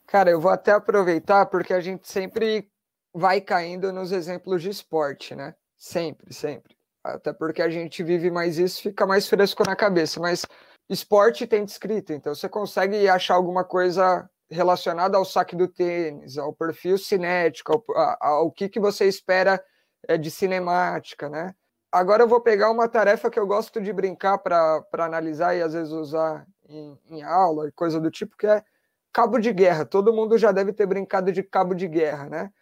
Cara, eu vou até aproveitar porque a gente sempre vai caindo nos exemplos de esporte, né? Sempre, sempre. Até porque a gente vive mais isso, fica mais fresco na cabeça. Mas esporte tem descrito, então você consegue achar alguma coisa relacionada ao saque do tênis, ao perfil cinético, ao, ao que, que você espera é, de cinemática, né? Agora eu vou pegar uma tarefa que eu gosto de brincar para analisar e às vezes usar em, em aula e coisa do tipo, que é cabo de guerra. Todo mundo já deve ter brincado de cabo de guerra, né?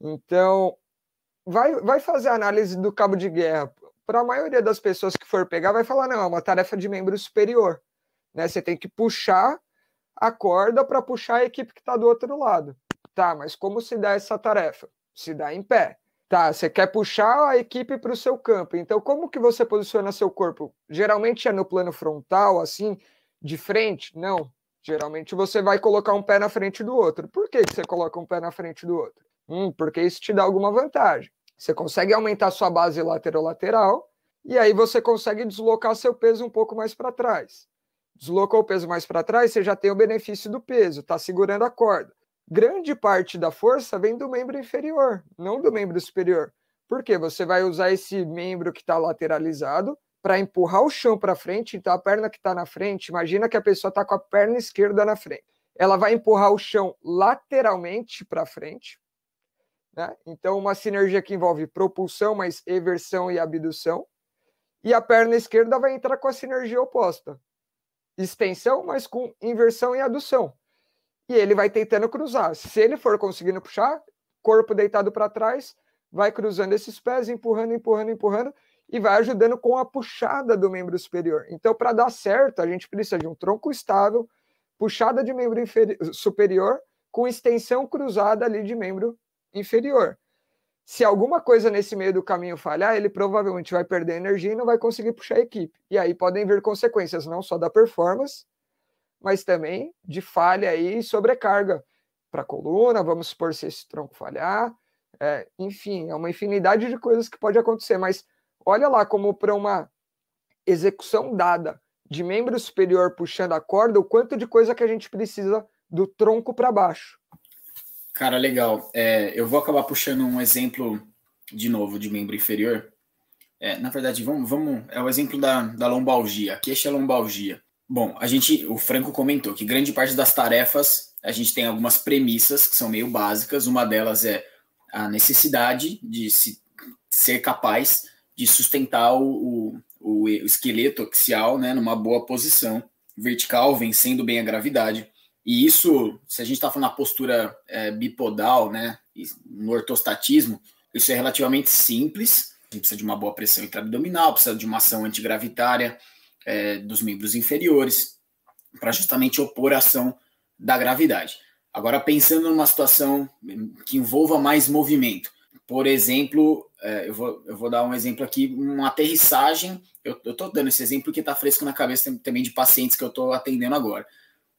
Então, vai, vai fazer análise do cabo de guerra. Para a maioria das pessoas que for pegar, vai falar: não, é uma tarefa de membro superior. Né? Você tem que puxar a corda para puxar a equipe que está do outro lado. Tá, mas como se dá essa tarefa? Se dá em pé. Tá, você quer puxar a equipe para o seu campo. Então, como que você posiciona seu corpo? Geralmente é no plano frontal, assim, de frente? Não. Geralmente você vai colocar um pé na frente do outro. Por que, você coloca um pé na frente do outro? Hum, porque isso te dá alguma vantagem. Você consegue aumentar sua base lateral-lateral e aí você consegue deslocar seu peso um pouco mais para trás. Deslocou o peso mais para trás, você já tem o benefício do peso, está segurando a corda grande parte da força vem do membro inferior, não do membro superior. Porque você vai usar esse membro que está lateralizado para empurrar o chão para frente. Então, a perna que está na frente, imagina que a pessoa está com a perna esquerda na frente. Ela vai empurrar o chão lateralmente para frente. Né? Então, uma sinergia que envolve propulsão, mas eversão e abdução. E a perna esquerda vai entrar com a sinergia oposta. Extensão, mas com inversão e adução e ele vai tentando cruzar. Se ele for conseguindo puxar, corpo deitado para trás, vai cruzando esses pés, empurrando, empurrando, empurrando, e vai ajudando com a puxada do membro superior. Então, para dar certo, a gente precisa de um tronco estável, puxada de membro superior, com extensão cruzada ali de membro inferior. Se alguma coisa nesse meio do caminho falhar, ele provavelmente vai perder energia e não vai conseguir puxar a equipe. E aí podem vir consequências não só da performance, mas também de falha e sobrecarga para a coluna, vamos supor se esse tronco falhar, é, enfim, é uma infinidade de coisas que pode acontecer, mas olha lá como para uma execução dada de membro superior puxando a corda, o quanto de coisa que a gente precisa do tronco para baixo. Cara, legal. É, eu vou acabar puxando um exemplo de novo de membro inferior. É, na verdade, vamos, vamos. É o exemplo da, da lombalgia, queixa lombalgia. Bom, a gente, o Franco comentou que grande parte das tarefas a gente tem algumas premissas que são meio básicas. Uma delas é a necessidade de se, ser capaz de sustentar o, o, o esqueleto axial né, numa boa posição vertical, vencendo bem a gravidade. E isso, se a gente está falando na postura é, bipodal, né, no ortostatismo, isso é relativamente simples. A gente precisa de uma boa pressão intraabdominal, precisa de uma ação antigravitária, é, dos membros inferiores, para justamente opor a ação da gravidade. Agora, pensando numa situação que envolva mais movimento, por exemplo, é, eu, vou, eu vou dar um exemplo aqui, uma aterrissagem, eu estou dando esse exemplo porque está fresco na cabeça também de pacientes que eu estou atendendo agora.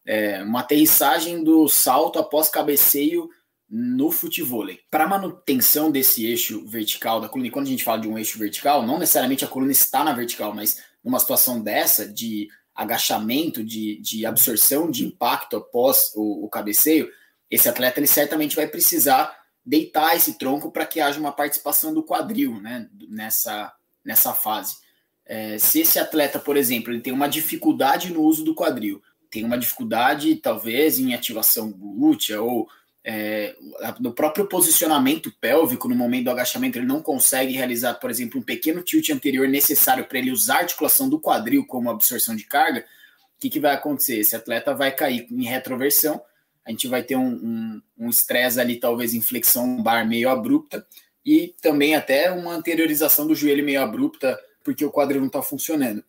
É, uma aterrissagem do salto após cabeceio no futevôlei. Para manutenção desse eixo vertical da coluna, e quando a gente fala de um eixo vertical, não necessariamente a coluna está na vertical, mas numa situação dessa de agachamento, de, de absorção de impacto após o, o cabeceio, esse atleta ele certamente vai precisar deitar esse tronco para que haja uma participação do quadril né, nessa, nessa fase. É, se esse atleta, por exemplo, ele tem uma dificuldade no uso do quadril, tem uma dificuldade talvez em ativação glútea ou é, do próprio posicionamento pélvico no momento do agachamento, ele não consegue realizar, por exemplo, um pequeno tilt anterior necessário para ele usar a articulação do quadril como absorção de carga, o que, que vai acontecer? Esse atleta vai cair em retroversão, a gente vai ter um estresse um, um ali, talvez em flexão bar meio abrupta, e também até uma anteriorização do joelho meio abrupta, porque o quadril não está funcionando.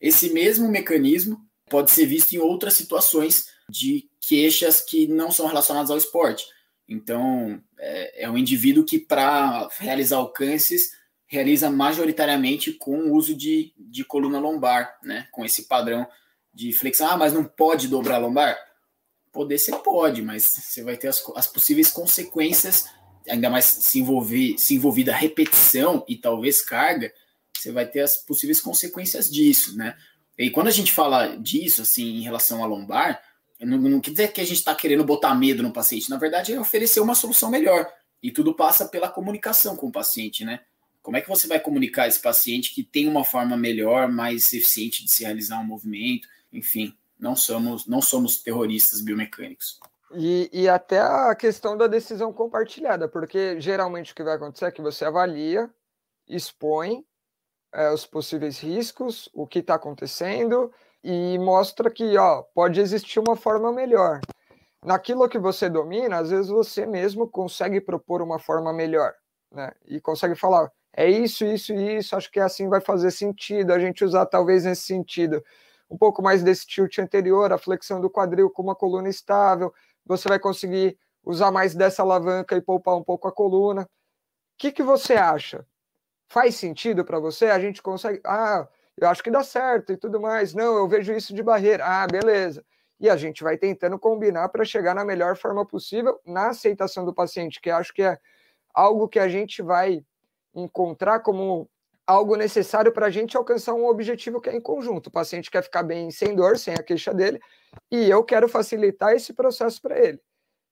Esse mesmo mecanismo pode ser visto em outras situações de queixas que não são relacionadas ao esporte. Então, é, é um indivíduo que, para realizar alcances, realiza majoritariamente com o uso de, de coluna lombar, né? Com esse padrão de flexão. Ah, mas não pode dobrar a lombar? Poder você pode, mas você vai ter as, as possíveis consequências, ainda mais se envolver, se envolvida repetição e talvez carga, você vai ter as possíveis consequências disso, né? E quando a gente fala disso, assim, em relação à lombar, não, não quer dizer que a gente está querendo botar medo no paciente. Na verdade, é oferecer uma solução melhor. E tudo passa pela comunicação com o paciente, né? Como é que você vai comunicar esse paciente que tem uma forma melhor, mais eficiente de se realizar um movimento? Enfim, não somos, não somos terroristas biomecânicos. E, e até a questão da decisão compartilhada, porque geralmente o que vai acontecer é que você avalia, expõe é, os possíveis riscos, o que está acontecendo, e mostra que ó, pode existir uma forma melhor. Naquilo que você domina, às vezes você mesmo consegue propor uma forma melhor, né? E consegue falar, é isso, isso e isso, acho que assim vai fazer sentido, a gente usar talvez nesse sentido. Um pouco mais desse tilt anterior, a flexão do quadril com uma coluna estável, você vai conseguir usar mais dessa alavanca e poupar um pouco a coluna. O que, que você acha? Faz sentido para você? A gente consegue. Ah, eu acho que dá certo e tudo mais. Não, eu vejo isso de barreira. Ah, beleza. E a gente vai tentando combinar para chegar na melhor forma possível na aceitação do paciente, que acho que é algo que a gente vai encontrar como algo necessário para a gente alcançar um objetivo que é em conjunto. O paciente quer ficar bem sem dor, sem a queixa dele, e eu quero facilitar esse processo para ele.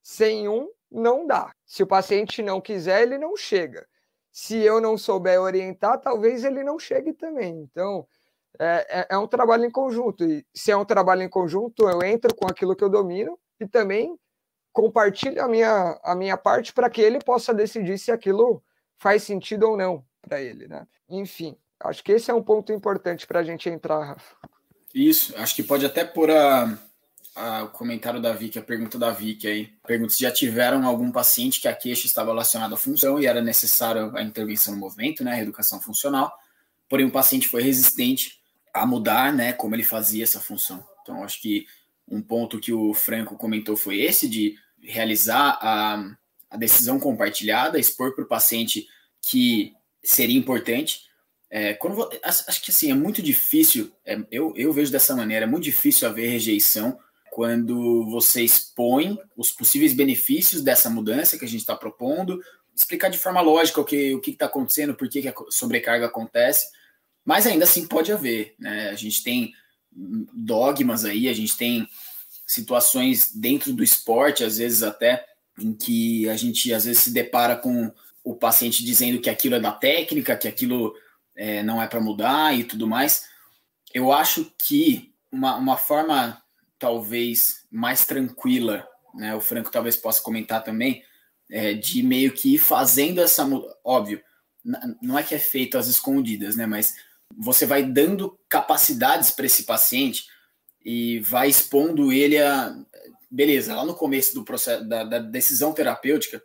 Sem um, não dá. Se o paciente não quiser, ele não chega se eu não souber orientar, talvez ele não chegue também. Então, é, é, é, um trabalho em conjunto. E se é um trabalho em conjunto, eu entro com aquilo que eu domino e também compartilho a minha, a minha parte para que ele possa decidir se aquilo faz sentido ou não para ele. Né? Enfim, acho que esse é um ponto importante para a gente entrar, Rafa. Isso, acho que pode até pôr a, a, o comentário da Vicky, a pergunta da Vicky aí. Pergunta se já tiveram algum paciente que a queixa estava relacionada à função e era necessária a intervenção no movimento, né, a reeducação funcional. porém o paciente foi resistente a mudar, né, como ele fazia essa função. Então, acho que um ponto que o Franco comentou foi esse de realizar a, a decisão compartilhada, expor para o paciente que seria importante. É, quando acho que assim é muito difícil, é, eu, eu vejo dessa maneira, é muito difícil haver rejeição quando você expõe os possíveis benefícios dessa mudança que a gente está propondo, explicar de forma lógica o que o está acontecendo, por que, a sobrecarga acontece, mas ainda assim pode haver. Né? A gente tem dogmas aí, a gente tem situações dentro do esporte, às vezes até, em que a gente às vezes se depara com o paciente dizendo que aquilo é da técnica, que aquilo é, não é para mudar e tudo mais. Eu acho que uma, uma forma talvez mais tranquila, né? O Franco talvez possa comentar também, é, de meio que ir fazendo essa óbvio, não é que é feito às escondidas, né? Mas você vai dando capacidades para esse paciente e vai expondo ele a. Beleza, lá no começo do processo da, da decisão terapêutica,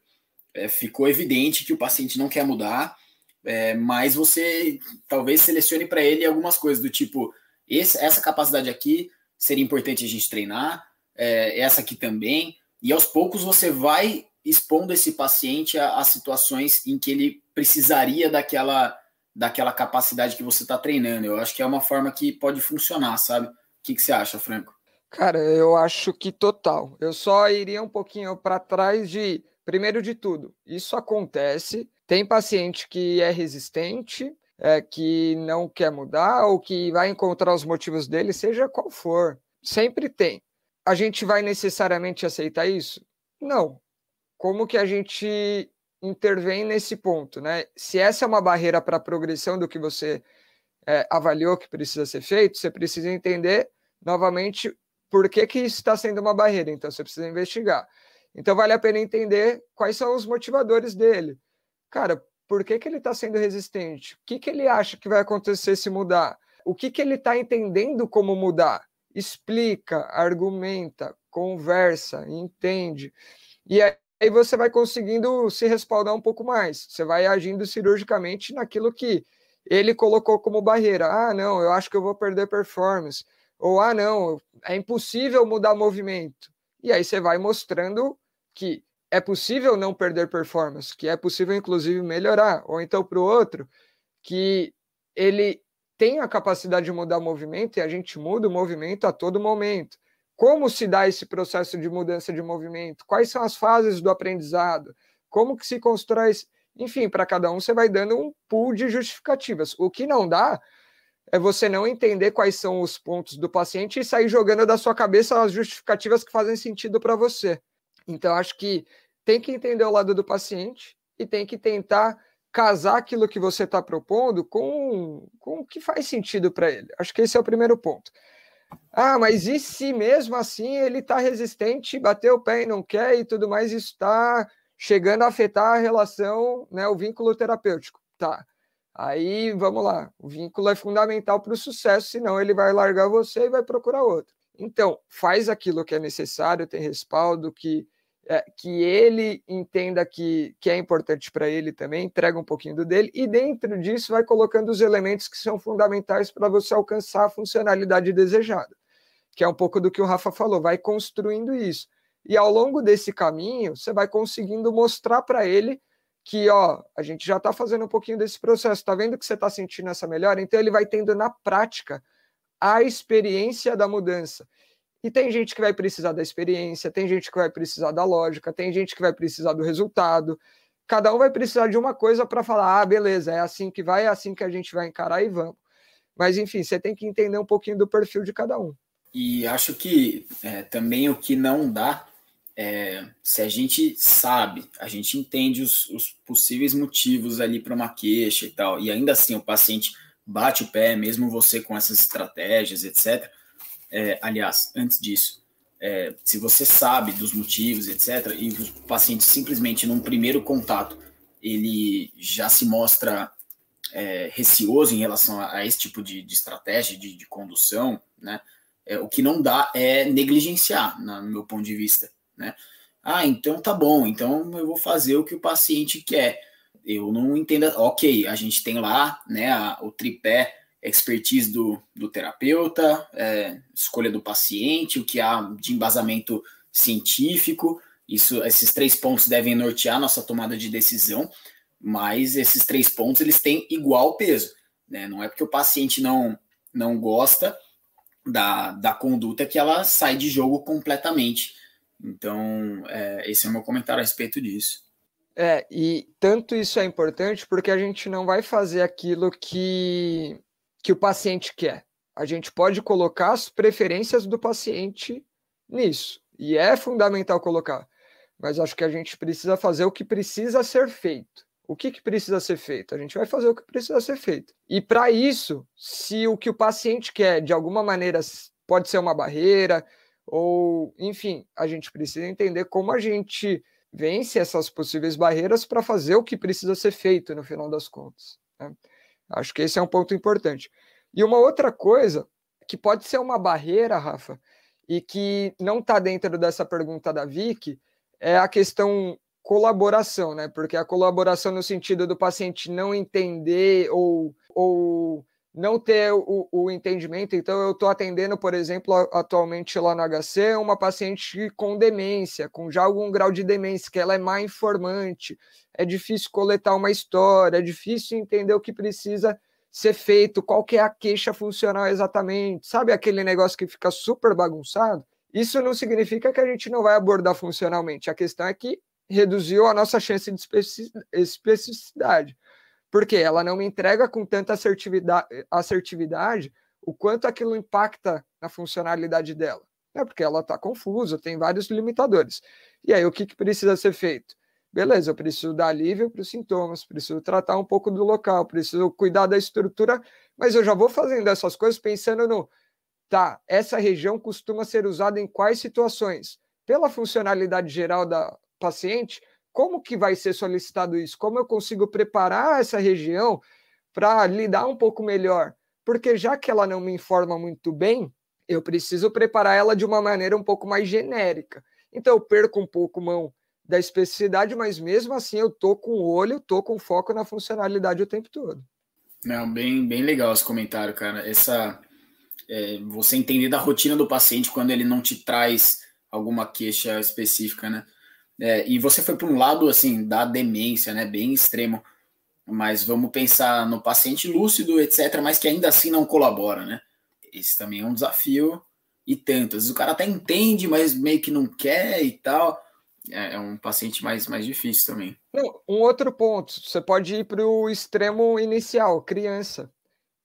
é, ficou evidente que o paciente não quer mudar, é, mas você talvez selecione para ele algumas coisas do tipo: esse, essa capacidade aqui seria importante a gente treinar, é, essa aqui também, e aos poucos você vai expondo esse paciente a, a situações em que ele precisaria daquela daquela capacidade que você está treinando. Eu acho que é uma forma que pode funcionar, sabe? O que, que você acha, Franco? Cara, eu acho que total. Eu só iria um pouquinho para trás de, primeiro de tudo, isso acontece. Tem paciente que é resistente, é, que não quer mudar ou que vai encontrar os motivos dele, seja qual for. Sempre tem. A gente vai necessariamente aceitar isso? Não. Como que a gente intervém nesse ponto, né? Se essa é uma barreira para a progressão do que você é, avaliou que precisa ser feito, você precisa entender novamente por que, que isso está sendo uma barreira. Então, você precisa investigar. Então, vale a pena entender quais são os motivadores dele. Cara, por que, que ele está sendo resistente? O que, que ele acha que vai acontecer se mudar? O que, que ele está entendendo como mudar? Explica, argumenta, conversa, entende. E aí você vai conseguindo se respaldar um pouco mais. Você vai agindo cirurgicamente naquilo que ele colocou como barreira. Ah, não, eu acho que eu vou perder performance. Ou, ah, não, é impossível mudar movimento. E aí você vai mostrando que é possível não perder performance, que é possível, inclusive, melhorar. Ou então, para o outro, que ele tem a capacidade de mudar movimento e a gente muda o movimento a todo momento. Como se dá esse processo de mudança de movimento? Quais são as fases do aprendizado? Como que se constrói? Enfim, para cada um você vai dando um pool de justificativas. O que não dá é você não entender quais são os pontos do paciente e sair jogando da sua cabeça as justificativas que fazem sentido para você. Então, acho que tem que entender o lado do paciente e tem que tentar casar aquilo que você está propondo com, com o que faz sentido para ele. Acho que esse é o primeiro ponto. Ah, mas e se mesmo assim ele está resistente, bateu o pé e não quer e tudo mais, está chegando a afetar a relação, né, o vínculo terapêutico. Tá. Aí vamos lá, o vínculo é fundamental para o sucesso, senão ele vai largar você e vai procurar outro. Então, faz aquilo que é necessário, tem respaldo, que é, que ele entenda que, que é importante para ele também, entrega um pouquinho do dele, e dentro disso vai colocando os elementos que são fundamentais para você alcançar a funcionalidade desejada, que é um pouco do que o Rafa falou, vai construindo isso. E ao longo desse caminho, você vai conseguindo mostrar para ele que, ó, a gente já está fazendo um pouquinho desse processo, está vendo que você está sentindo essa melhora? Então ele vai tendo na prática a experiência da mudança. E tem gente que vai precisar da experiência, tem gente que vai precisar da lógica, tem gente que vai precisar do resultado. Cada um vai precisar de uma coisa para falar: ah, beleza, é assim que vai, é assim que a gente vai encarar e vamos. Mas, enfim, você tem que entender um pouquinho do perfil de cada um. E acho que é, também o que não dá é, se a gente sabe, a gente entende os, os possíveis motivos ali para uma queixa e tal, e ainda assim o paciente bate o pé, mesmo você com essas estratégias, etc é, aliás, antes disso, é, se você sabe dos motivos, etc., e o paciente simplesmente num primeiro contato ele já se mostra é, receoso em relação a, a esse tipo de, de estratégia de, de, condução, né? É, o que não dá é negligenciar, na, no meu ponto de vista, né? Ah, então tá bom, então eu vou fazer o que o paciente quer. eu não entendo. Ok, a gente tem lá né, a, o tripé expertise do, do terapeuta, é, escolha do paciente, o que há de embasamento científico. Isso, esses três pontos devem nortear nossa tomada de decisão, mas esses três pontos eles têm igual peso. Né? Não é porque o paciente não, não gosta da, da conduta que ela sai de jogo completamente. Então, é, esse é o meu comentário a respeito disso. É, e tanto isso é importante porque a gente não vai fazer aquilo que que o paciente quer. A gente pode colocar as preferências do paciente nisso, e é fundamental colocar. Mas acho que a gente precisa fazer o que precisa ser feito. O que, que precisa ser feito? A gente vai fazer o que precisa ser feito. E para isso, se o que o paciente quer, de alguma maneira, pode ser uma barreira, ou, enfim, a gente precisa entender como a gente vence essas possíveis barreiras para fazer o que precisa ser feito no final das contas. Né? Acho que esse é um ponto importante. E uma outra coisa que pode ser uma barreira, Rafa, e que não está dentro dessa pergunta da Vicky, é a questão colaboração, né? Porque a colaboração no sentido do paciente não entender ou, ou não ter o, o entendimento. Então, eu estou atendendo, por exemplo, atualmente lá no HC, uma paciente com demência, com já algum grau de demência, que ela é má informante, é difícil coletar uma história, é difícil entender o que precisa ser feito, qual que é a queixa funcional exatamente, sabe aquele negócio que fica super bagunçado? Isso não significa que a gente não vai abordar funcionalmente. A questão é que reduziu a nossa chance de especificidade porque ela não me entrega com tanta assertividade, assertividade o quanto aquilo impacta na funcionalidade dela. É porque ela está confusa, tem vários limitadores. E aí, o que, que precisa ser feito? Beleza, eu preciso dar alívio para os sintomas, preciso tratar um pouco do local, preciso cuidar da estrutura, mas eu já vou fazendo essas coisas pensando no, tá, essa região costuma ser usada em quais situações? Pela funcionalidade geral da paciente, como que vai ser solicitado isso? Como eu consigo preparar essa região para lidar um pouco melhor? Porque já que ela não me informa muito bem, eu preciso preparar ela de uma maneira um pouco mais genérica. Então eu perco um pouco mão da especificidade, mas mesmo assim eu tô com o olho, tô com foco na funcionalidade o tempo todo. Não, bem, bem legal esse comentário, cara. Essa é, você entender da rotina do paciente quando ele não te traz alguma queixa específica, né? É, e você foi para um lado assim da demência, né, bem extremo. Mas vamos pensar no paciente lúcido, etc., mas que ainda assim não colabora, né? Esse também é um desafio e tanto. Às vezes o cara até entende, mas meio que não quer e tal. É, é um paciente mais, mais difícil também. Um outro ponto, você pode ir para o extremo inicial, criança.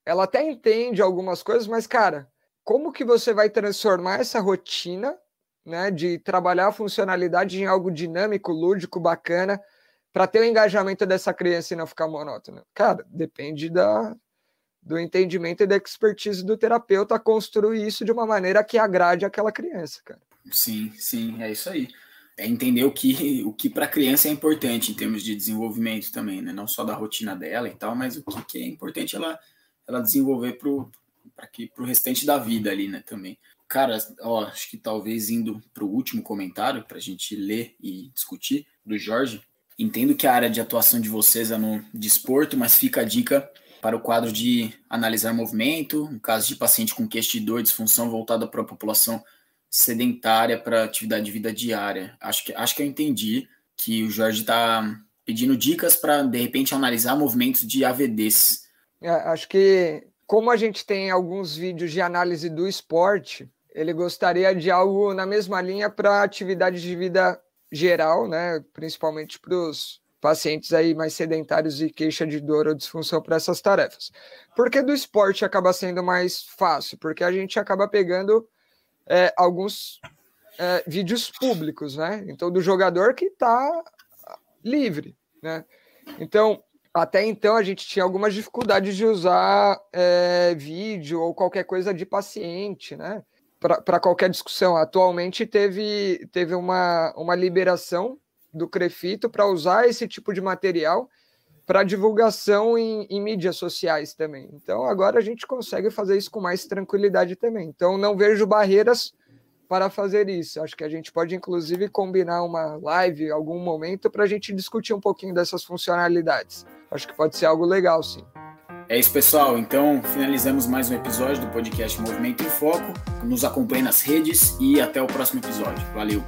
Ela até entende algumas coisas, mas, cara, como que você vai transformar essa rotina né, de trabalhar a funcionalidade em algo dinâmico, lúdico, bacana, para ter o engajamento dessa criança e não ficar monótono? Cara, depende da, do entendimento e da expertise do terapeuta construir isso de uma maneira que agrade aquela criança, cara. Sim, sim, é isso aí. É entender o que, o que para a criança é importante em termos de desenvolvimento também, né? Não só da rotina dela e tal, mas o que, que é importante ela, ela desenvolver para o restante da vida ali, né? Também. Cara, ó, acho que talvez indo para o último comentário, para a gente ler e discutir, do Jorge. Entendo que a área de atuação de vocês é no desporto, mas fica a dica para o quadro de analisar movimento, no caso de paciente com queixa de dor, disfunção voltada para a população sedentária para atividade de vida diária. Acho que, acho que eu entendi que o Jorge está pedindo dicas para, de repente, analisar movimentos de AVDs. É, acho que, como a gente tem alguns vídeos de análise do esporte, ele gostaria de algo na mesma linha para atividade de vida geral, né? Principalmente para os pacientes aí mais sedentários e queixa de dor ou disfunção para essas tarefas. Porque do esporte acaba sendo mais fácil, porque a gente acaba pegando é, alguns é, vídeos públicos, né? Então, do jogador que está livre, né? Então, até então a gente tinha algumas dificuldades de usar é, vídeo ou qualquer coisa de paciente, né? para qualquer discussão. Atualmente teve, teve uma, uma liberação do Crefito para usar esse tipo de material para divulgação em, em, mídias sociais também. Então agora a gente consegue fazer isso com mais tranquilidade também. Então não vejo barreiras para fazer isso. Acho que a gente pode, inclusive, combinar uma live algum momento para a gente discutir um pouquinho dessas funcionalidades. Acho que pode ser algo legal, sim. É isso, pessoal. Então, finalizamos mais um episódio do podcast Movimento em Foco. Nos acompanhe nas redes e até o próximo episódio. Valeu!